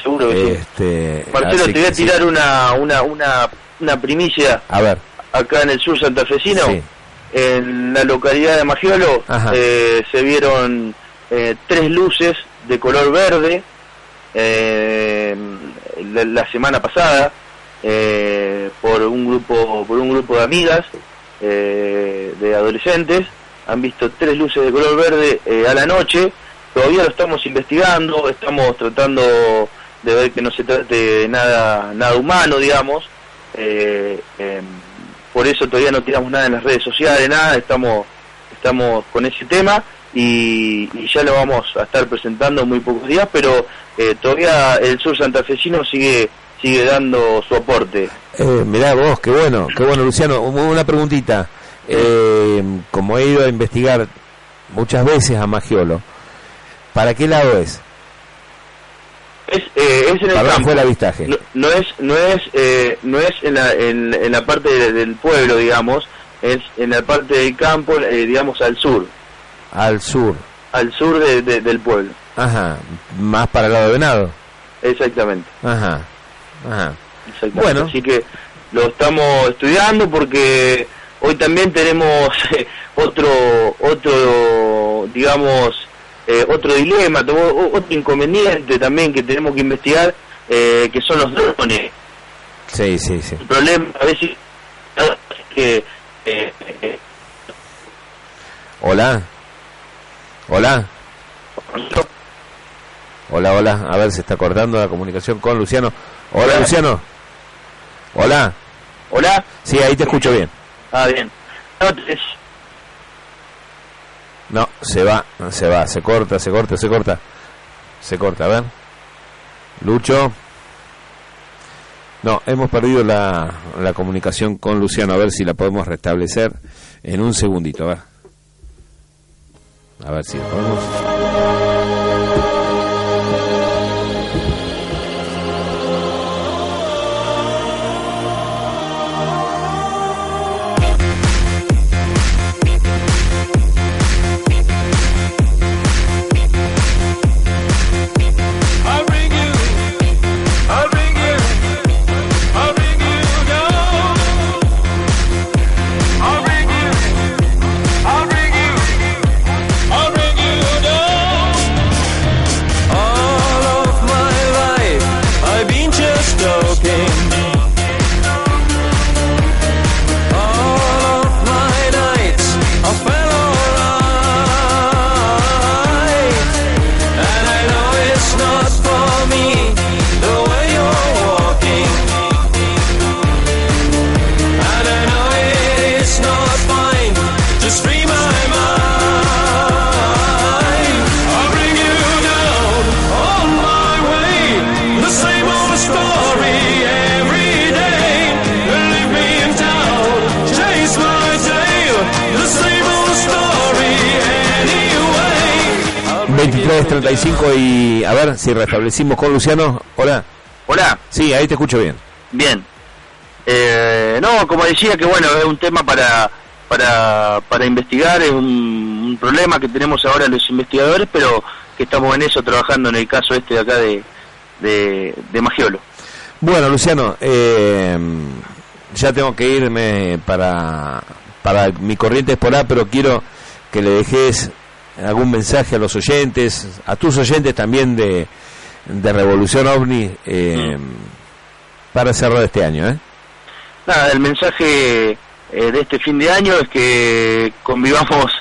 Seguro que sí. Este, Marcelo, te voy a sí. tirar una, una, una, una primicia A ver, acá en el sur santafesino. Sí. En la localidad de Magiolo eh, se vieron eh, tres luces de color verde eh, la, la semana pasada eh, por un grupo por un grupo de amigas eh, de adolescentes han visto tres luces de color verde eh, a la noche todavía lo estamos investigando estamos tratando de ver que no se trate de nada nada humano digamos eh, em, por eso todavía no tiramos nada en las redes sociales nada estamos estamos con ese tema y, ya lo vamos a estar presentando en muy pocos días pero eh, todavía el sur santafesino sigue sigue dando su aporte eh, mirá vos, qué bueno, qué bueno, Luciano. Un- Una preguntita. Como he ido a investigar muchas veces a Magiolo, ¿para qué lado es? Es, en el ¿Para dónde campo fue el avistaje? no, no es no es eh, no es en la, en, en la parte de- del pueblo digamos es en la parte del campo eh, digamos al sur Al sur. al sur de- de- del pueblo Ajá, más para el lado de Venado. exactamente Ajá, ajá. Exactamente. Bueno. Así que lo estamos estudiando porque hoy también tenemos eh, otro, otro, digamos, eh, otro dilema, otro inconveniente también que tenemos que investigar, eh, que son los drones. Sí, sí, sí. El problema a veces es que eh, eh, Hola. Hola. Hola, hola. A ver, se está cortando la comunicación con Luciano. Hola, Hola. Luciano. Hola. Hola. Sí, ahí te escucho bien. Ah, bien. No, es- No, se va, se va, se corta, se corta, se corta. Se corta, a ver. Lucho. No, hemos perdido la, la comunicación con Luciano. A ver si la podemos restablecer en un segundito. A ver. A ver si la podemos. 23.35 y a ver si restablecimos con Luciano. Hola. Hola, Sí, ahí te escucho bien. bien. Eh, no, como decía, que bueno, es un tema para para, para investigar, es un, un problema que tenemos ahora los investigadores, pero que estamos en eso trabajando en el caso este de acá de, de, de Magiolo. Bueno, Luciano, eh, ya tengo que irme para, para mi corriente espolar, pero quiero que le dejes algún mensaje a los oyentes, a tus oyentes también de, de Revolución OVNI, eh, para cerrar este año. ¿eh? Nada, el mensaje eh, de este fin de año es que convivamos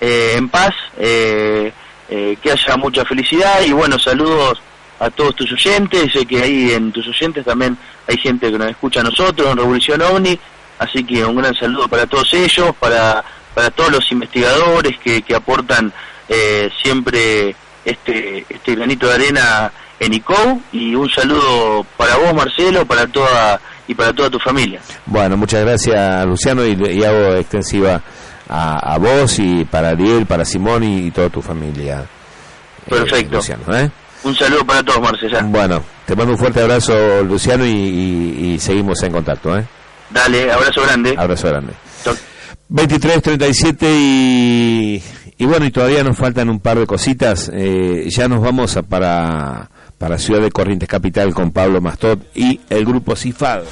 eh, en paz, eh, eh, que haya mucha felicidad y bueno, saludos a todos tus oyentes, sé que ahí en tus oyentes también hay gente que nos escucha a nosotros en Revolución OVNI, así que un gran saludo para todos ellos, para, para todos los investigadores que, que aportan eh, siempre este, este granito de arena en ICO y un saludo para vos Marcelo, para toda y para toda tu familia. Bueno, muchas gracias, Luciano, y, y hago extensiva a, a vos y para Ariel, para Simón y, toda tu familia. eh, Perfecto. Luciano, ¿eh? Un saludo para todos Marcelo. Bueno, te mando un fuerte abrazo, Luciano, y, y- y seguimos en contacto. ¿eh? Dale, abrazo grande. Abrazo grande. Chau. 23, 37 y, y bueno, y todavía nos faltan un par de cositas. Eh, ya nos vamos a para, para Ciudad de Corrientes Capital con Pablo Mastot y el grupo CIFAD.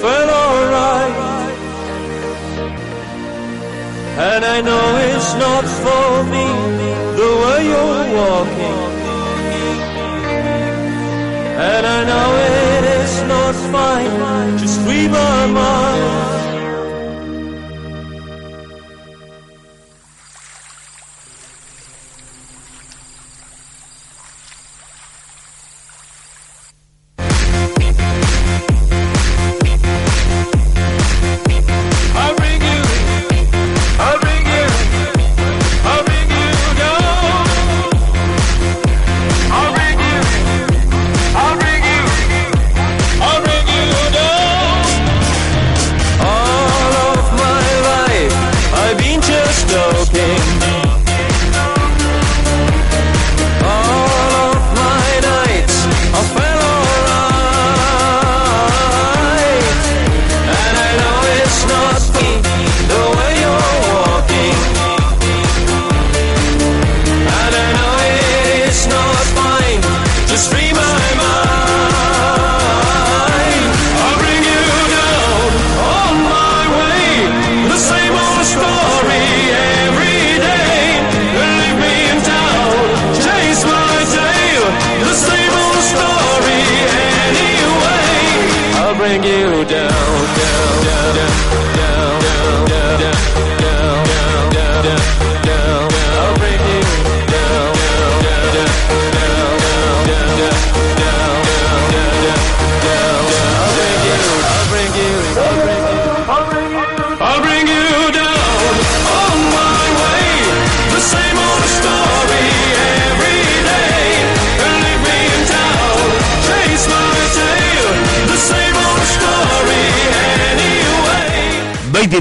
Felt alright. And I know it's not for me the way you're walking. And I know it is not fine, just free my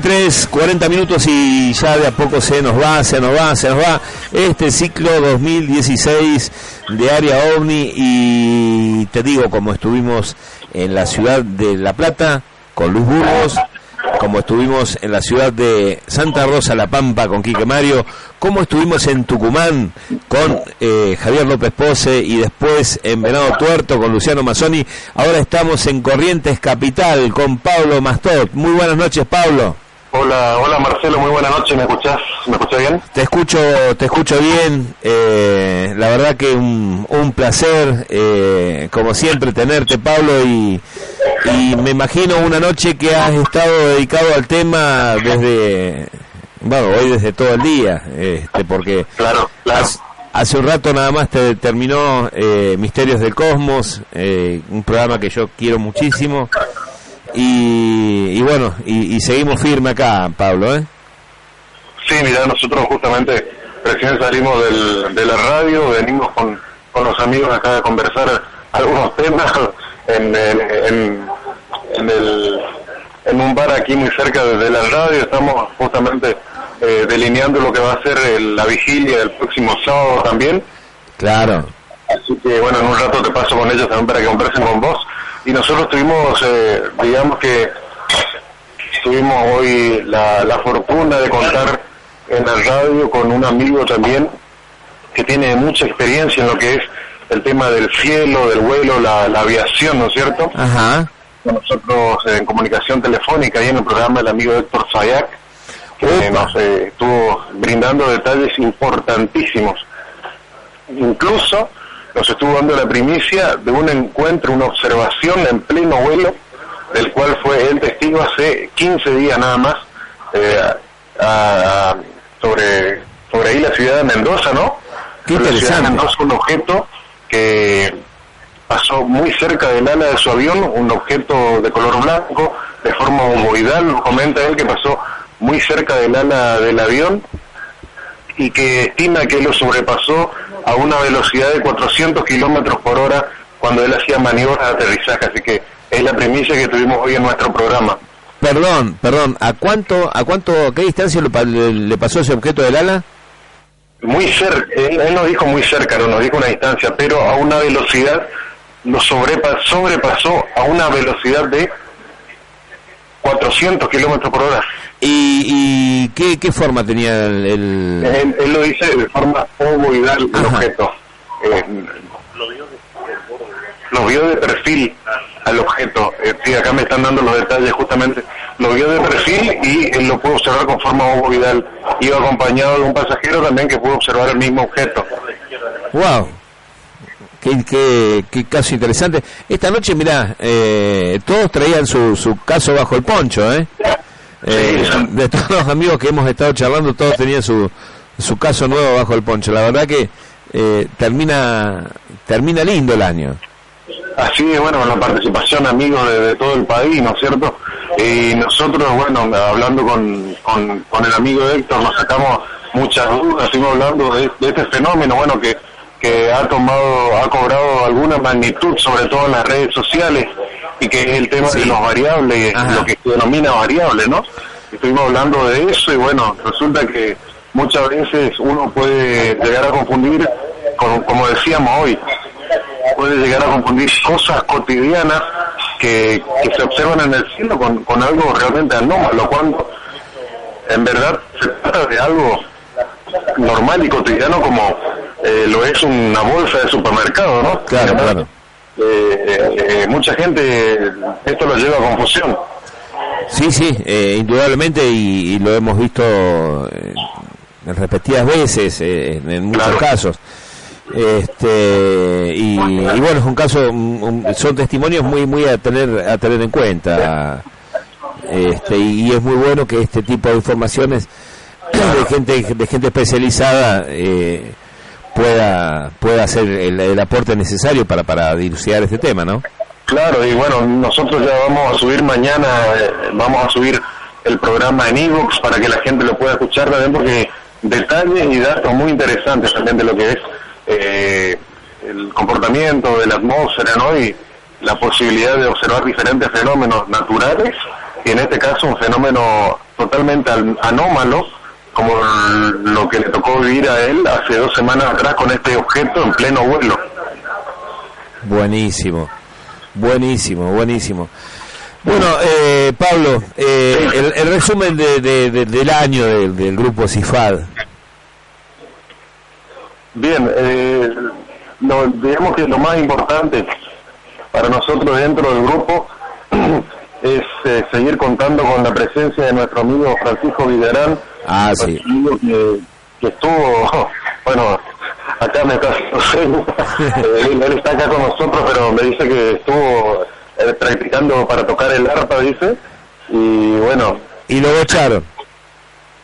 23, 40 minutos y ya de a poco se nos va, se nos va, se nos va este ciclo 2016 de Área OVNI y te digo, como estuvimos en la ciudad de La Plata con Luis Burgos, como estuvimos en la ciudad de Santa Rosa La Pampa con Quique Mario, como estuvimos en Tucumán con eh, Javier López Pose y después en Venado Tuerto con Luciano Mazzoni, ahora estamos en Corrientes Capital con Pablo Mastot. Muy buenas noches, Pablo. Hola, hola Marcelo, muy buena noche, ¿me escuchás? ¿Me escuchás bien? Te escucho, te escucho bien. eh, la verdad que un, un placer, eh, como siempre, tenerte, Pablo, y, y me imagino una noche que has estado dedicado al tema desde, bueno, hoy desde todo el día, este, porque Claro, claro. hace, hace un rato nada más te terminó eh, Misterios del Cosmos, eh, un programa que yo quiero muchísimo. Y, y bueno, y, y seguimos firme acá, Pablo, ¿eh? Sí, mira, nosotros justamente recién salimos del, de la radio, venimos con, con los amigos acá a conversar algunos temas en, en, en, en el, en un bar aquí muy cerca de, de la radio, estamos justamente eh, delineando lo que va a ser el- la vigilia del próximo sábado también. Claro. Así que bueno, en un rato te paso con ellos también para que conversen con vos. Y nosotros tuvimos, eh, digamos que tuvimos hoy la, la fortuna de contar en la radio con un amigo también que tiene mucha experiencia en lo que es el tema del cielo, del vuelo, la, la aviación, ¿no es cierto? Ajá. Con nosotros en comunicación telefónica y en el programa el amigo Héctor Sayak, que Opa. nos eh, estuvo brindando detalles importantísimos. Incluso nos estuvo dando la primicia de un encuentro, una observación en pleno vuelo, del cual fue el testigo hace 15 días nada más, eh, a- a- sobre, sobre ahí la ciudad de Mendoza, ¿no? Qué Sobre la ciudad de. Mendoza, un objeto que pasó muy cerca del ala de su avión, un objeto de color blanco, de forma ovoidal, comenta él que pasó muy cerca del ala del avión y que estima que lo sobrepasó a una velocidad de 400 kilómetros por hora cuando él hacía maniobras de aterrizaje. Así que es la primicia que tuvimos hoy en nuestro programa. Perdón, perdón, ¿a cuánto, a cuánto, a qué distancia le, pa- le- le pasó ese objeto del ala? Muy cerca, él, él no dijo muy cerca, no nos dijo una distancia, pero a una velocidad, lo sobrepa- sobrepasó a una velocidad de 400 kilómetros por hora. ¿Y, y qué, qué forma tenía el...? el- Él, él lo dice de forma ovoidal el objeto. Eh, lo vio de perfil al objeto. Eh, sí, acá me están dando los detalles justamente. Lo vio de perfil y él lo pudo observar con forma ovoidal. Iba acompañado de un pasajero también que pudo observar el mismo objeto. ¡Wow! Qué, qué, qué caso interesante. Esta noche, mirá, eh, todos traían su, su caso bajo el poncho, ¿eh? Eh, de todos los amigos que hemos estado charlando, todos tenían su, su caso nuevo bajo el poncho. La verdad que eh, termina termina lindo el año. Así es, bueno, con la participación amigos de, de todo el país, ¿no es cierto? Y nosotros, bueno, hablando con, con, con el amigo Héctor, nos sacamos muchas dudas, estuvimos hablando de, de este fenómeno, bueno, que, que ha tomado, ha cobrado alguna magnitud, sobre todo en las redes sociales, y que es el tema Sí. de los variables, Ajá. lo que se denomina variable, ¿no? Estuvimos hablando de eso y bueno, resulta que muchas veces uno puede llegar a confundir, con- como decíamos hoy, puede llegar a confundir cosas cotidianas que, que se observan en el cielo con, con algo realmente anómalo, cuando en verdad se trata de algo normal y cotidiano como eh, lo es una bolsa de supermercado, ¿no? Claro, claro. eh, eh, mucha gente esto lo lleva a confusión. Sí, sí, indudablemente y, y lo hemos visto en repetidas veces, en, en muchos Claro. casos. Este y, y bueno, es un caso, un- son testimonios muy muy a tener a tener en cuenta. Este y, y es muy bueno que este tipo de informaciones de gente de gente especializada eh, pueda pueda hacer el, el aporte necesario para para dilucidar este tema, ¿no? Claro, y bueno, nosotros ya vamos a subir mañana, eh, vamos a subir el programa en Evox para que la gente lo pueda escuchar también, porque detalles y datos muy interesantes también de lo que es eh, el comportamiento de la atmósfera, ¿no? Y la posibilidad de observar diferentes fenómenos naturales, y en este caso un fenómeno totalmente an- anómalo, como lo que le tocó vivir a él hace dos semanas atrás con este objeto en pleno vuelo. Buenísimo, buenísimo, buenísimo. Bueno, eh, Pablo, eh, el, el resumen de, de- de- del año del, del grupo CIFAD. Bien, eh, lo- digamos que lo más importante para nosotros dentro del grupo es eh, seguir contando con la presencia de nuestro amigo Francisco Villarán, Ah, sí. amigo que, que estuvo, bueno, acá me está Eh, él, él está acá con nosotros, pero me dice que estuvo eh, practicando para tocar el arpa, dice, y bueno, Y lo echaron.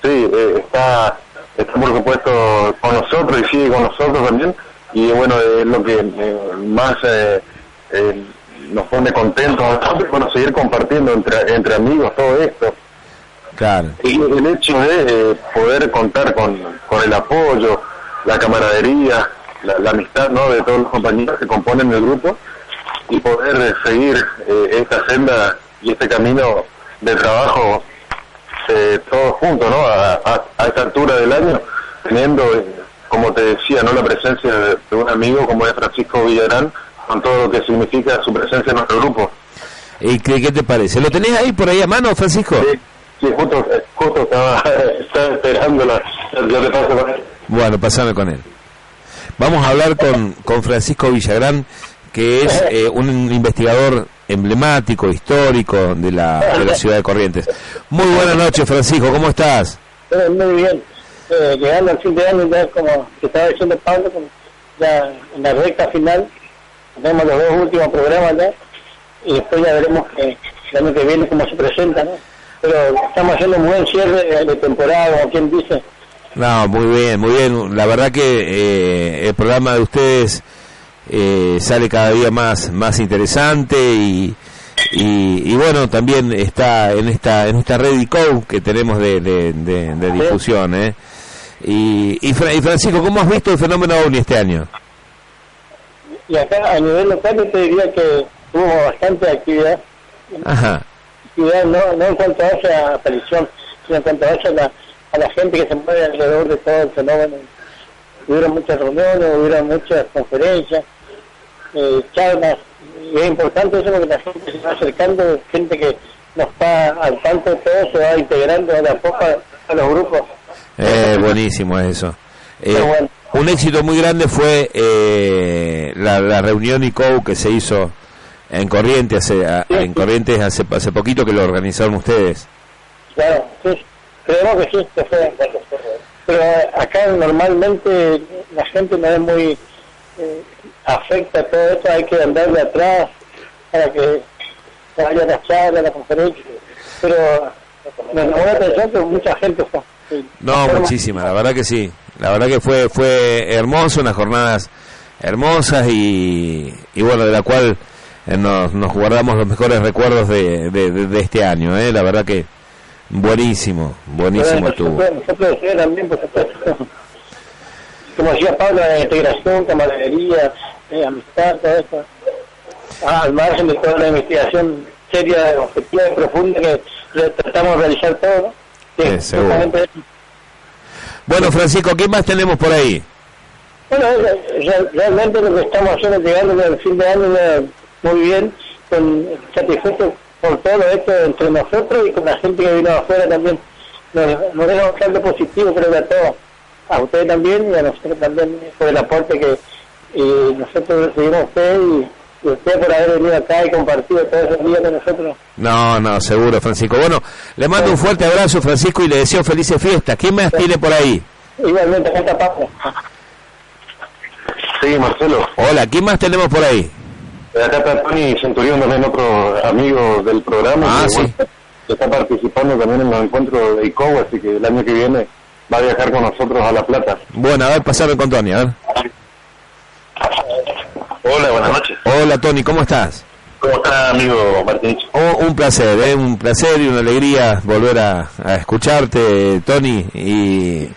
Sí, eh, está, está por supuesto con nosotros y sigue con nosotros también. Y bueno, es lo que más nos pone contentos bueno, seguir compartiendo entre, entre amigos todo esto. Claro. Y el hecho de eh, poder contar con, con el apoyo, la camaradería, la, la amistad ¿no? de todos los compañeros que componen el grupo y poder eh, seguir eh, esta senda y este camino de trabajo eh, todos juntos, ¿no? A, a- a esta altura del año, teniendo, eh, como te decía, ¿no? La presencia de, de un amigo como es Francisco Villarán, con todo lo que significa su presencia en nuestro grupo. ¿Y qué, qué te parece? ¿Lo tenés ahí por ahí a mano, Francisco? Sí, sí, justo, eh, justo estaba, estaba esperando la, yo te paso con él. Bueno, pasame con él. Vamos a hablar con, con Francisco Villagrán, que es eh, un investigador emblemático, histórico de la, de la ciudad de Corrientes. Muy buenas noches, Francisco, ¿cómo estás? Eh, muy bien. Eh, llegando al fin de año, ya como que estaba diciendo Pablo, ya en la recta final, tenemos los dos últimos programas ya, y después ya veremos que el año que viene cómo se presenta, ¿no? Pero estamos haciendo un buen cierre de temporada, quien dice. No, muy bien, muy bien. La verdad que eh, el programa de ustedes eh, sale cada día más más interesante y, y, y bueno, también está en esta en esta red ICO que tenemos de, de, de- de difusión. ¿eh? Y, y, Fra- y Francisco, ¿cómo has visto el fenómeno OVNI este año? Y acá a nivel local yo te diría que hubo bastante actividad, Ajá. Actividad no, no en cuanto a esa aparición, sino en cuanto a, esa, la, a la gente que se mueve alrededor de todo el fenómeno. Hubieron muchas reuniones, hubieron muchas conferencias, eh, charlas, y es importante eso porque la gente se va acercando, gente que no está al tanto de todo, se va integrando de a poco a, a los grupos. Eh, buenísimo eso. Eh, bueno. un éxito muy grande fue eh, la, la reunión ICO que se hizo en Corrientes hace, a- Sí, en. Corrientes hace, hace poquito que lo organizaron ustedes. Claro, sí, creemos que sí, que fue. Pero acá normalmente la gente no es muy eh, afecta a todo esto, hay que andar de atrás para que vaya la charla, la conferencia. Pero me llamó la atención que mucha gente fue. Sí. No, muchísima, la verdad que sí. La verdad que fue fue hermoso, unas jornadas hermosas y, y bueno, de la cual eh, nos, nos guardamos los mejores recuerdos de, de, de- de este año. ¿eh? La verdad que buenísimo, buenísimo estuvo. nosotros, nosotros decía también, por supuesto, como decía Pablo, la integración, camaradería, eh, amistad, todo eso, Ah, al margen de toda la investigación seria, objetiva y profunda que tratamos de realizar todo, ¿no? Que Sí. Bueno, Francisco, ¿qué más tenemos por ahí? Bueno, re- re- realmente lo que estamos haciendo es llegando al fin de año eh, muy bien, con, satisfechos por todo esto entre nosotros y con la gente que vino de afuera también. Nos, nos deja bastante positivo, creo que a todos, a ustedes también y a nosotros también por el aporte que eh, nosotros recibimos a ustedes y, y usted por haber venido acá y compartido todos esos días con nosotros. No, no, seguro, Francisco. Bueno, le mando un fuerte abrazo, Francisco, y le deseo felices fiestas. ¿Quién más tiene por ahí? Igualmente, acá está Pablo. Sí, Marcelo. Hola, ¿quién más tenemos por ahí? Acá está Tony Centurión, también otro amigo del programa. Ah, que, sí. bueno, que está participando también en los encuentros de ICO, así que el año que viene va a viajar con nosotros a La Plata. Bueno, a ver, pasame con Tony, a ver. Hola, buenas noches. Hola, Tony, ¿cómo estás? ¿Cómo está, amigo Martinich? Oh, un placer, ¿eh? un placer y una alegría volver a, a escucharte, Tony. Y,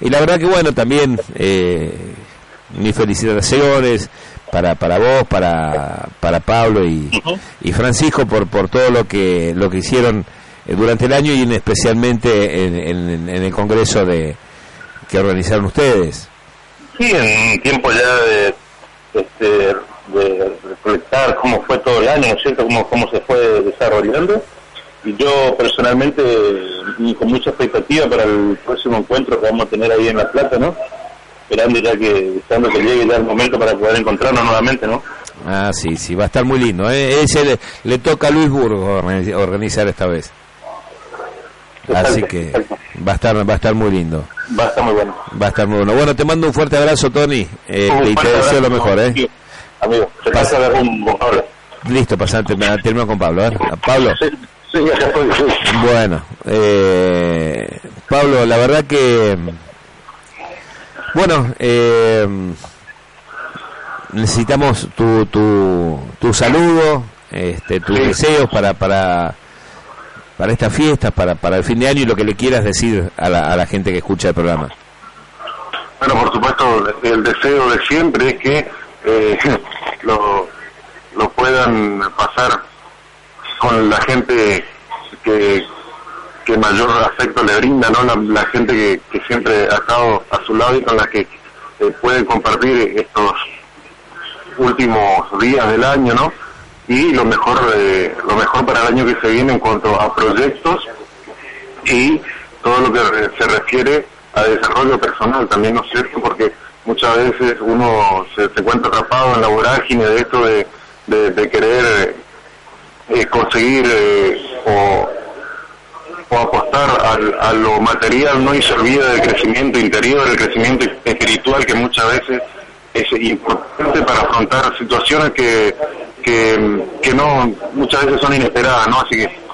y la verdad que bueno, también eh, mis felicitaciones para para vos, para para Pablo y, y Francisco por por todo lo que lo que hicieron eh, durante el año y en, especialmente en, en- en el congreso de que organizaron ustedes. Sí, en tiempo ya de, este, de reflectar cómo fue todo el año, ¿no es cierto? Cómo, cómo se fue desarrollando. Y yo personalmente, y con mucha expectativa para el próximo encuentro que vamos a tener ahí en La Plata, ¿no? Esperando ya que, deseando que llegue ya el momento para poder encontrarnos nuevamente, ¿no? Ah, sí, sí, va a estar muy lindo. ¿eh? Ese le, le toca a Luis Burgos organi- organizar esta vez. Así que va a estar va a estar muy lindo. Va a estar muy bueno. Va a estar muy bueno. Bueno, te mando un fuerte abrazo, Tony. eh, Un y te deseo lo abrazo, mejor, ¿eh? Amigo, se pasa de un con Pablo. Listo, pasante, termino con Pablo. ¿eh? A Pablo. Sí, sí, ya estoy, sí. Bueno, eh, Pablo, la verdad que, bueno, eh, necesitamos tu, tu, tu saludo, este, tus Sí. deseos para, para, para estas fiestas, para, para el fin de año y lo que le quieras decir a la, a la gente que escucha el programa. Bueno, por supuesto, el deseo de siempre es que eh, lo, lo puedan pasar con la gente que, que mayor afecto le brinda, ¿no? La, gente que, siempre ha estado a su lado y con la que eh, pueden compartir estos últimos días del año, ¿no? Y lo mejor, eh, lo mejor para el año que se viene en cuanto a proyectos y todo lo que se refiere a desarrollo personal también, ¿no es cierto? Porque muchas veces uno se, se encuentra atrapado en la vorágine de esto de, de, de querer eh, conseguir eh, o, o apostar al- a lo material, ¿no? Y se olvida del crecimiento interior, del crecimiento espiritual que muchas veces es importante para afrontar situaciones que, que, que no, muchas veces son inesperadas, ¿no? Así que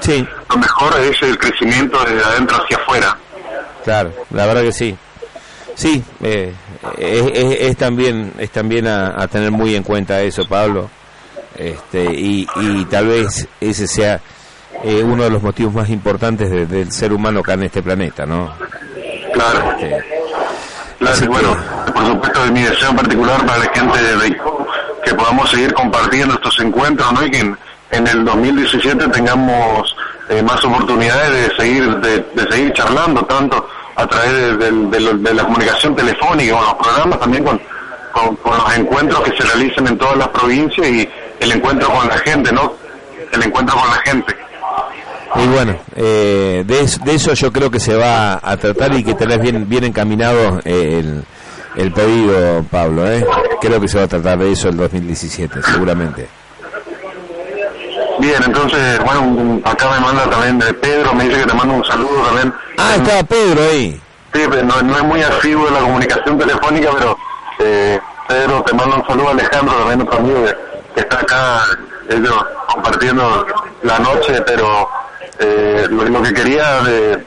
Sí, lo mejor es el crecimiento desde adentro hacia afuera. claro, la verdad que sí. Sí, eh, es, es- es también es también a, a tener muy en cuenta eso, Pablo. Este, y, y tal vez ese sea eh, uno de los motivos más importantes de- del ser humano acá en este planeta, ¿no? Claro. Este, Claro, y bueno, por supuesto, es mi deseo en particular para la gente de que podamos seguir compartiendo estos encuentros, ¿no? Y que en, en el 2017 tengamos eh, más oportunidades de seguir de, de seguir charlando, tanto a través de la comunicación telefónica, con los programas, también con, con, con los encuentros que se realizan en todas las provincias y el encuentro con la gente, ¿no? El encuentro con la gente. Y bueno, eh, de, de eso yo creo que se va a tratar y que tenés bien, bien encaminado eh, el, el pedido, Pablo. ¿eh? Creo que se va a tratar de eso el 2017, seguramente. Bien, entonces, bueno, acá me manda también de Pedro, me dice que te manda un saludo también. Ah, estaba Pedro ahí. Sí, pero no, no es muy en la comunicación telefónica, pero eh, Pedro, te mando un saludo Alejandro, también otro amigo que, que está acá, ellos compartiendo la noche, pero eh, lo, lo que quería de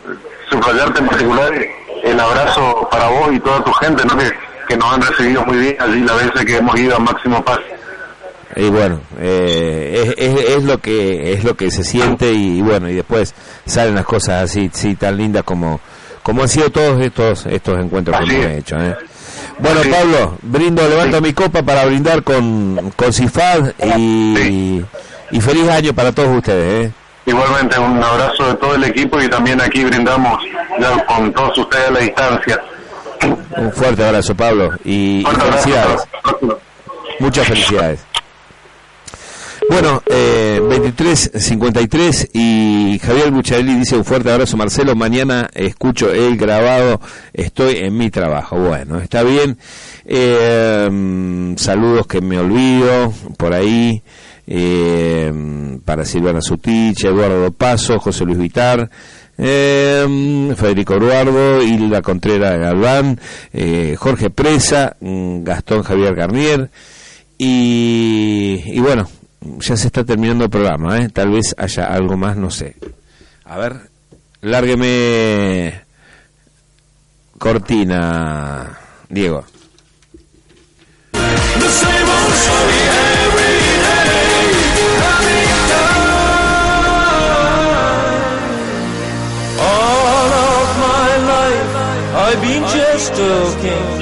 subrayarte en particular es el abrazo para vos y toda tu gente, ¿no? que, que nos han recibido muy bien allí las veces que hemos ido a Máximo Paz. Y bueno, eh, es, es, es lo que es lo que se siente y, bueno, y después salen las cosas así, sí, tan lindas como como han sido todos estos estos encuentros que Así hemos es. hecho. ¿eh? Bueno. Pablo, brindo, levanto mi copa para brindar con, con Cifad y, y feliz año para todos ustedes. ¿eh? Igualmente un abrazo de todo el equipo y también aquí brindamos ya con todos ustedes a la distancia. Un fuerte abrazo, Pablo, y, y abrazo. felicidades. Muchas felicidades. Bueno, eh, 23.53 y Javier Bucharelli dice un fuerte abrazo Marcelo, mañana escucho el grabado, estoy en mi trabajo. Bueno, está bien. Eh, mm, saludos que me olvido por ahí. Eh, para Silvana Sutich, Eduardo Paso, José Luis Vitar, eh, Federico Eduardo, Hilda Contreras Galván, eh, Jorge Presa, mm, Gastón Javier Garnier y, y bueno, ya se está terminando el programa, ¿eh? tal vez haya algo más, no sé. A ver, lárgueme cortina, Diego. I've been just a king.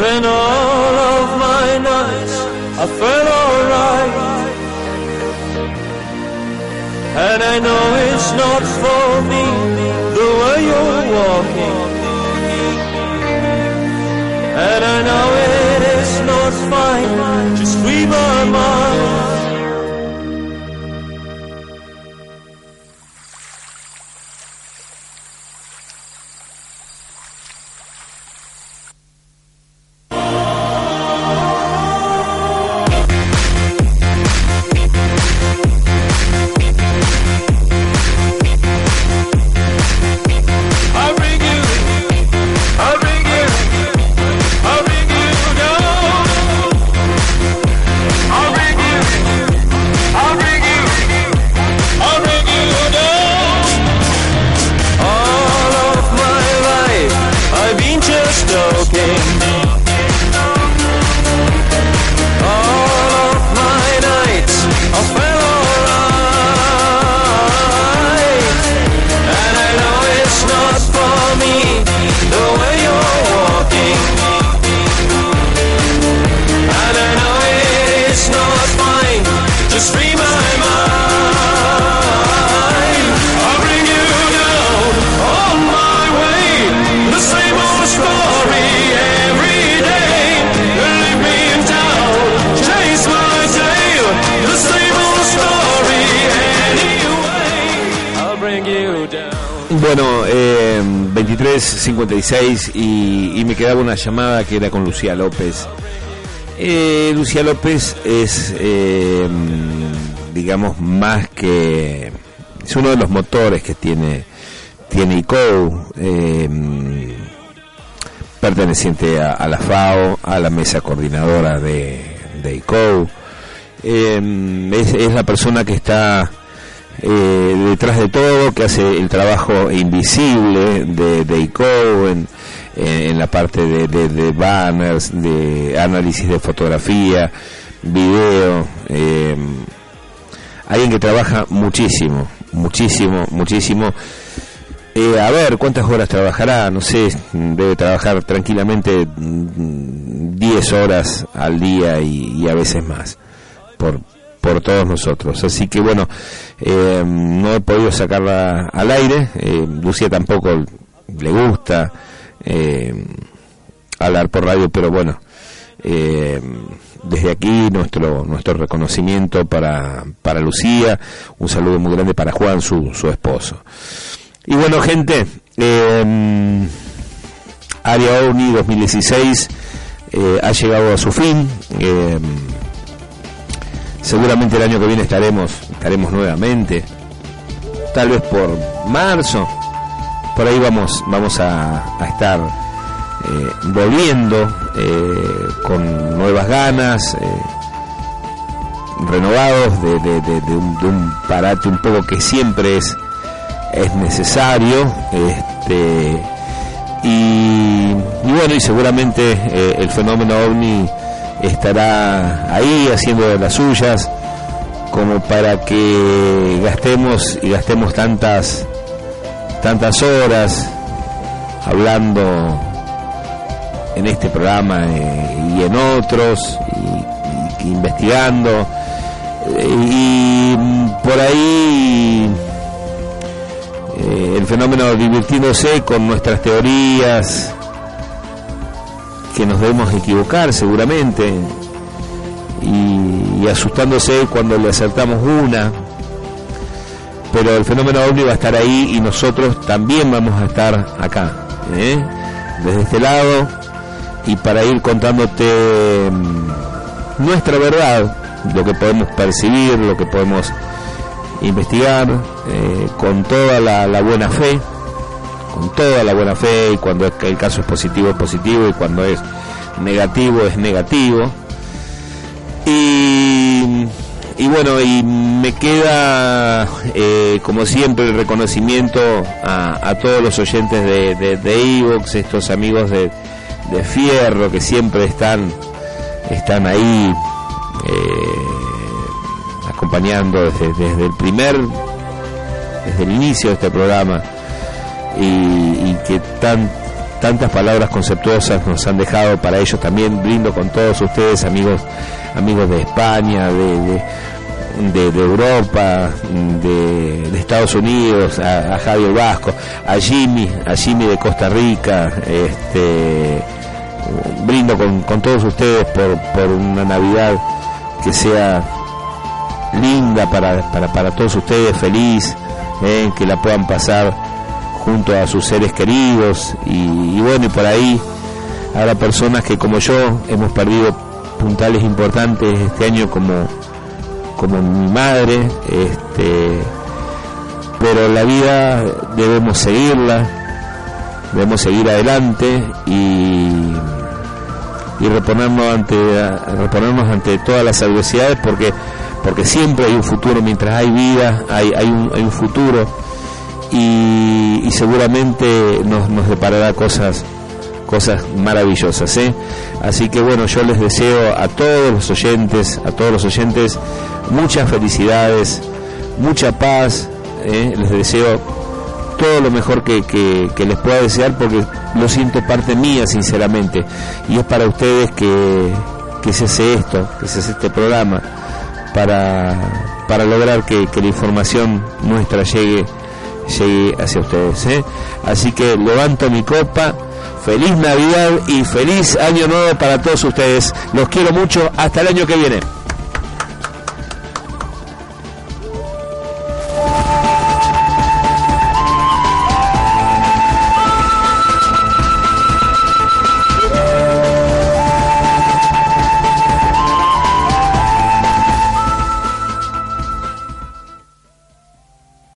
Then all of my nights I felt alright. And I know it's not for me the way you're walking. 23.56 y, y me quedaba una llamada que era con Lucía López. Eh, Lucía López es, eh, digamos, más que... Es uno de los motores que tiene, tiene ICO, eh, perteneciente a, a la FAO, a la mesa coordinadora de, de ICO. Es, es la persona que está eh, detrás de todo, que hace el trabajo invisible de, de ICO en, en la parte de, de- de banners, de análisis de fotografía, video. eh, alguien que trabaja muchísimo, muchísimo, muchísimo. Eh, a ver, ¿cuántas horas trabajará? No sé, debe trabajar tranquilamente mm, 10 horas al día y, y a veces más por, por todos nosotros. Así que bueno, eh, no he podido sacarla al aire. Eh, Lucía tampoco le gusta eh, hablar por radio, pero bueno, eh, desde aquí nuestro nuestro reconocimiento para, para Lucía, un saludo muy grande para Juan, su, su esposo. Y bueno, gente, eh, Área OVNI 2016 eh, ha llegado a su fin. eh, seguramente el año que viene estaremos estaremos nuevamente. Tal vez por marzo. Por ahí vamos vamos a, estar eh, volviendo eh, con nuevas ganas eh, renovados de, de- un, de un parate un poco que siempre es es necesario este y, y bueno y seguramente el fenómeno ovni estará ahí haciendo las suyas como para que gastemos y gastemos tantas tantas horas hablando en este programa eh, y en otros y, investigando. Eh, y por ahí eh, el fenómeno divirtiéndose con nuestras teorías que nos debemos equivocar seguramente y, asustándose cuando le acertamos una pero el fenómeno ovni va a estar ahí y nosotros también vamos a estar acá ¿eh? desde este lado y para ir contándote mm, nuestra verdad lo que podemos percibir lo que podemos investigar eh, con toda la buena fe con toda la buena fe y cuando el caso es positivo es positivo y cuando es negativo es negativo. Y, y bueno y me queda eh, como siempre el reconocimiento a, a todos los oyentes de, de, de Evox, estos amigos de, de Fierro que siempre están están ahí eh, acompañando desde, desde el primer desde el inicio de este programa y, que tan, tantas palabras conceptuosas nos han dejado para ellos también. Brindo con todos ustedes amigos amigos de España de, de, Europa de, de Estados Unidos a, a Javier Vasco a Jimmy a Jimmy de Costa Rica este brindo con, con todos ustedes por, por una Navidad que sea linda para, para, para todos ustedes, feliz, eh, que la puedan pasar junto a sus seres queridos y, y bueno, y por ahí habrá personas que como yo hemos perdido puntales importantes este año como, como mi madre, este, pero la vida debemos seguirla, debemos seguir adelante y y reponernos ante reponernos ante todas las adversidades porque porque siempre hay un futuro. Mientras hay vida hay hay un, hay un futuro y, y seguramente nos, nos deparará cosas cosas maravillosas ¿eh? así que bueno yo les deseo a todos los oyentes a todos los oyentes muchas felicidades mucha paz ¿eh? les deseo todo lo mejor que, que- que les pueda desear porque lo siento parte mía sinceramente y es para ustedes que, que se hace esto, que se hace este programa para, para lograr que, que la información nuestra llegue llegue hacia ustedes ¿eh? así que levanto mi copa. Feliz navidad y feliz año nuevo para todos ustedes. Los quiero mucho. Hasta el año que viene